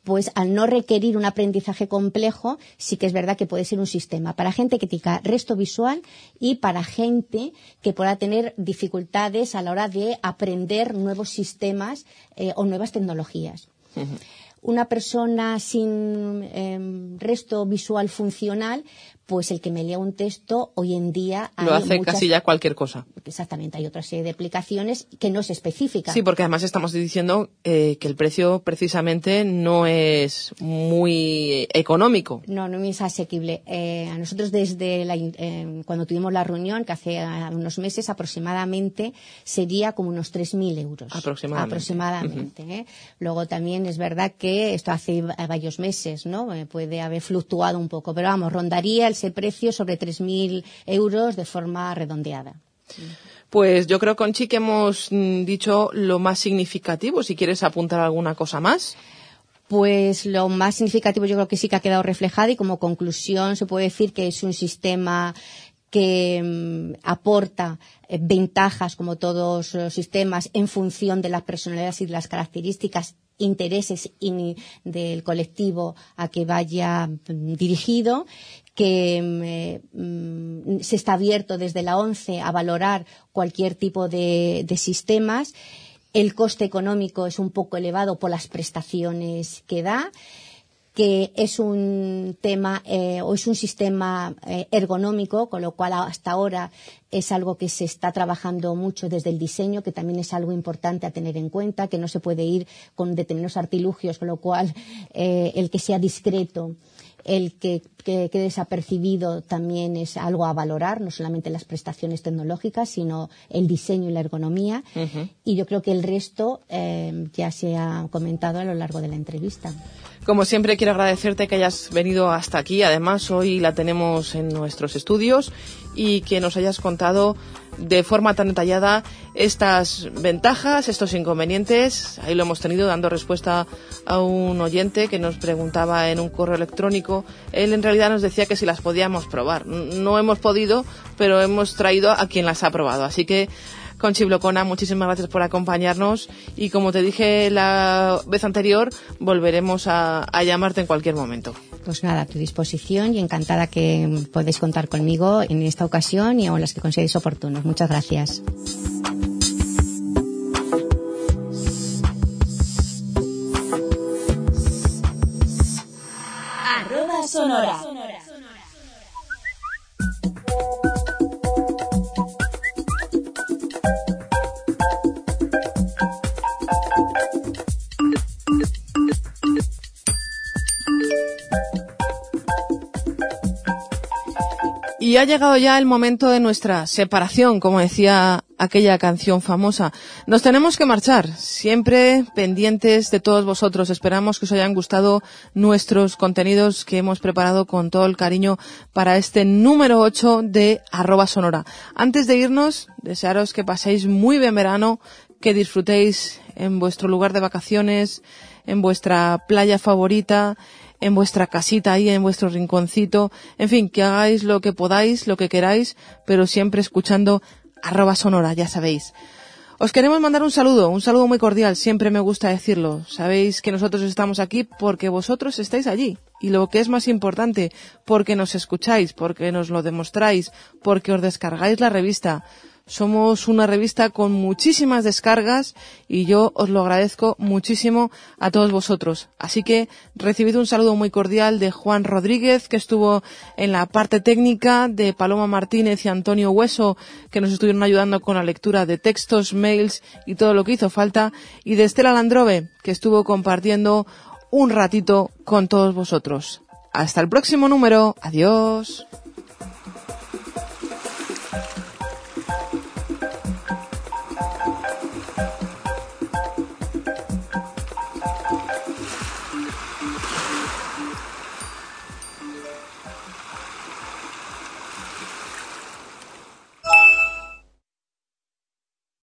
pues al no requerir un aprendizaje complejo, sí que es verdad que puede ser un sistema para gente que tenga resto visual y para gente que pueda tener dificultades a la hora de aprender nuevos sistemas eh, o nuevas tecnologías. Una persona sin em, resto visual funcional pues el que me lea un texto hoy en día lo hace casi ya cualquier cosa. Exactamente hay otra serie de aplicaciones que no es específica. Sí porque además estamos diciendo eh, que el precio precisamente no es muy económico. No no es asequible. Eh, a nosotros desde la, eh, cuando tuvimos la reunión que hace unos meses aproximadamente sería como unos 3.000 euros. Aproximadamente, aproximadamente luego también es verdad que esto hace varios meses no puede haber fluctuado un poco pero vamos rondaría el ese precio sobre 3.000 euros de forma redondeada. Pues yo creo, Conchi, que hemos mm, dicho lo más significativo. Si quieres apuntar alguna cosa más. Pues lo más significativo yo creo que sí que ha quedado reflejado y como conclusión se puede decir que es un sistema que mm, aporta eh, ventajas como todos los sistemas en función de las personalidades y de las características intereses del colectivo a que vaya mm, dirigido, que mm, eh, mm, se está abierto desde la ONCE a valorar cualquier tipo de, sistemas. El coste económico es un poco elevado por las prestaciones que da que es un tema eh, o es un sistema eh, ergonómico, con lo cual hasta ahora es algo que se está trabajando mucho desde el diseño, que también es algo importante a tener en cuenta, que no se puede ir con determinados artilugios, con lo cual el que sea discreto el que, quede desapercibido también es algo a valorar, no solamente las prestaciones tecnológicas, sino el diseño y la ergonomía. Y yo creo que el resto ya se ha comentado a lo largo de la entrevista. Como siempre, quiero agradecerte que hayas venido hasta aquí. Además, hoy la tenemos en nuestros estudios y que nos hayas contado de forma tan detallada estas ventajas, estos inconvenientes. Ahí lo hemos tenido dando respuesta a un oyente que nos preguntaba en un correo electrónico. Él en realidad nos decía que si las podíamos probar. No hemos podido, pero hemos traído a quien las ha probado. Así que con Chiblocona. Muchísimas gracias por acompañarnos y como te dije la vez anterior, volveremos a, llamarte en cualquier momento. Pues nada, a tu disposición y encantada que podéis contar conmigo en esta ocasión y en las que consideréis oportunos. Muchas gracias. sonora. Y ha llegado ya el momento de nuestra separación, como decía aquella canción famosa. Nos tenemos que marchar, siempre pendientes de todos vosotros. Esperamos que os hayan gustado nuestros contenidos que hemos preparado con todo el cariño para este número 8 de arroba sonora. Antes de irnos, desearos que paséis muy bien verano, que disfrutéis en vuestro lugar de vacaciones, en vuestra playa favorita, en vuestra casita ahí, en vuestro rinconcito, en fin, que hagáis lo que podáis, lo que queráis, pero siempre escuchando arroba sonora, ya sabéis. Os queremos mandar un saludo, un saludo muy cordial, siempre me gusta decirlo. Sabéis que nosotros estamos aquí porque vosotros estáis allí. Y lo que es más importante, porque nos escucháis, porque nos lo demostráis, porque os descargáis la revista. Somos una revista con muchísimas descargas y yo os lo agradezco muchísimo a todos vosotros. Así que recibid un saludo muy cordial de Juan Rodríguez, que estuvo en la parte técnica, de Paloma Martínez y Antonio Hueso, que nos estuvieron ayudando con la lectura de textos, mails y todo lo que hizo falta, y de Estela Landrove, que estuvo compartiendo un ratito con todos vosotros. Hasta el próximo número. Adiós.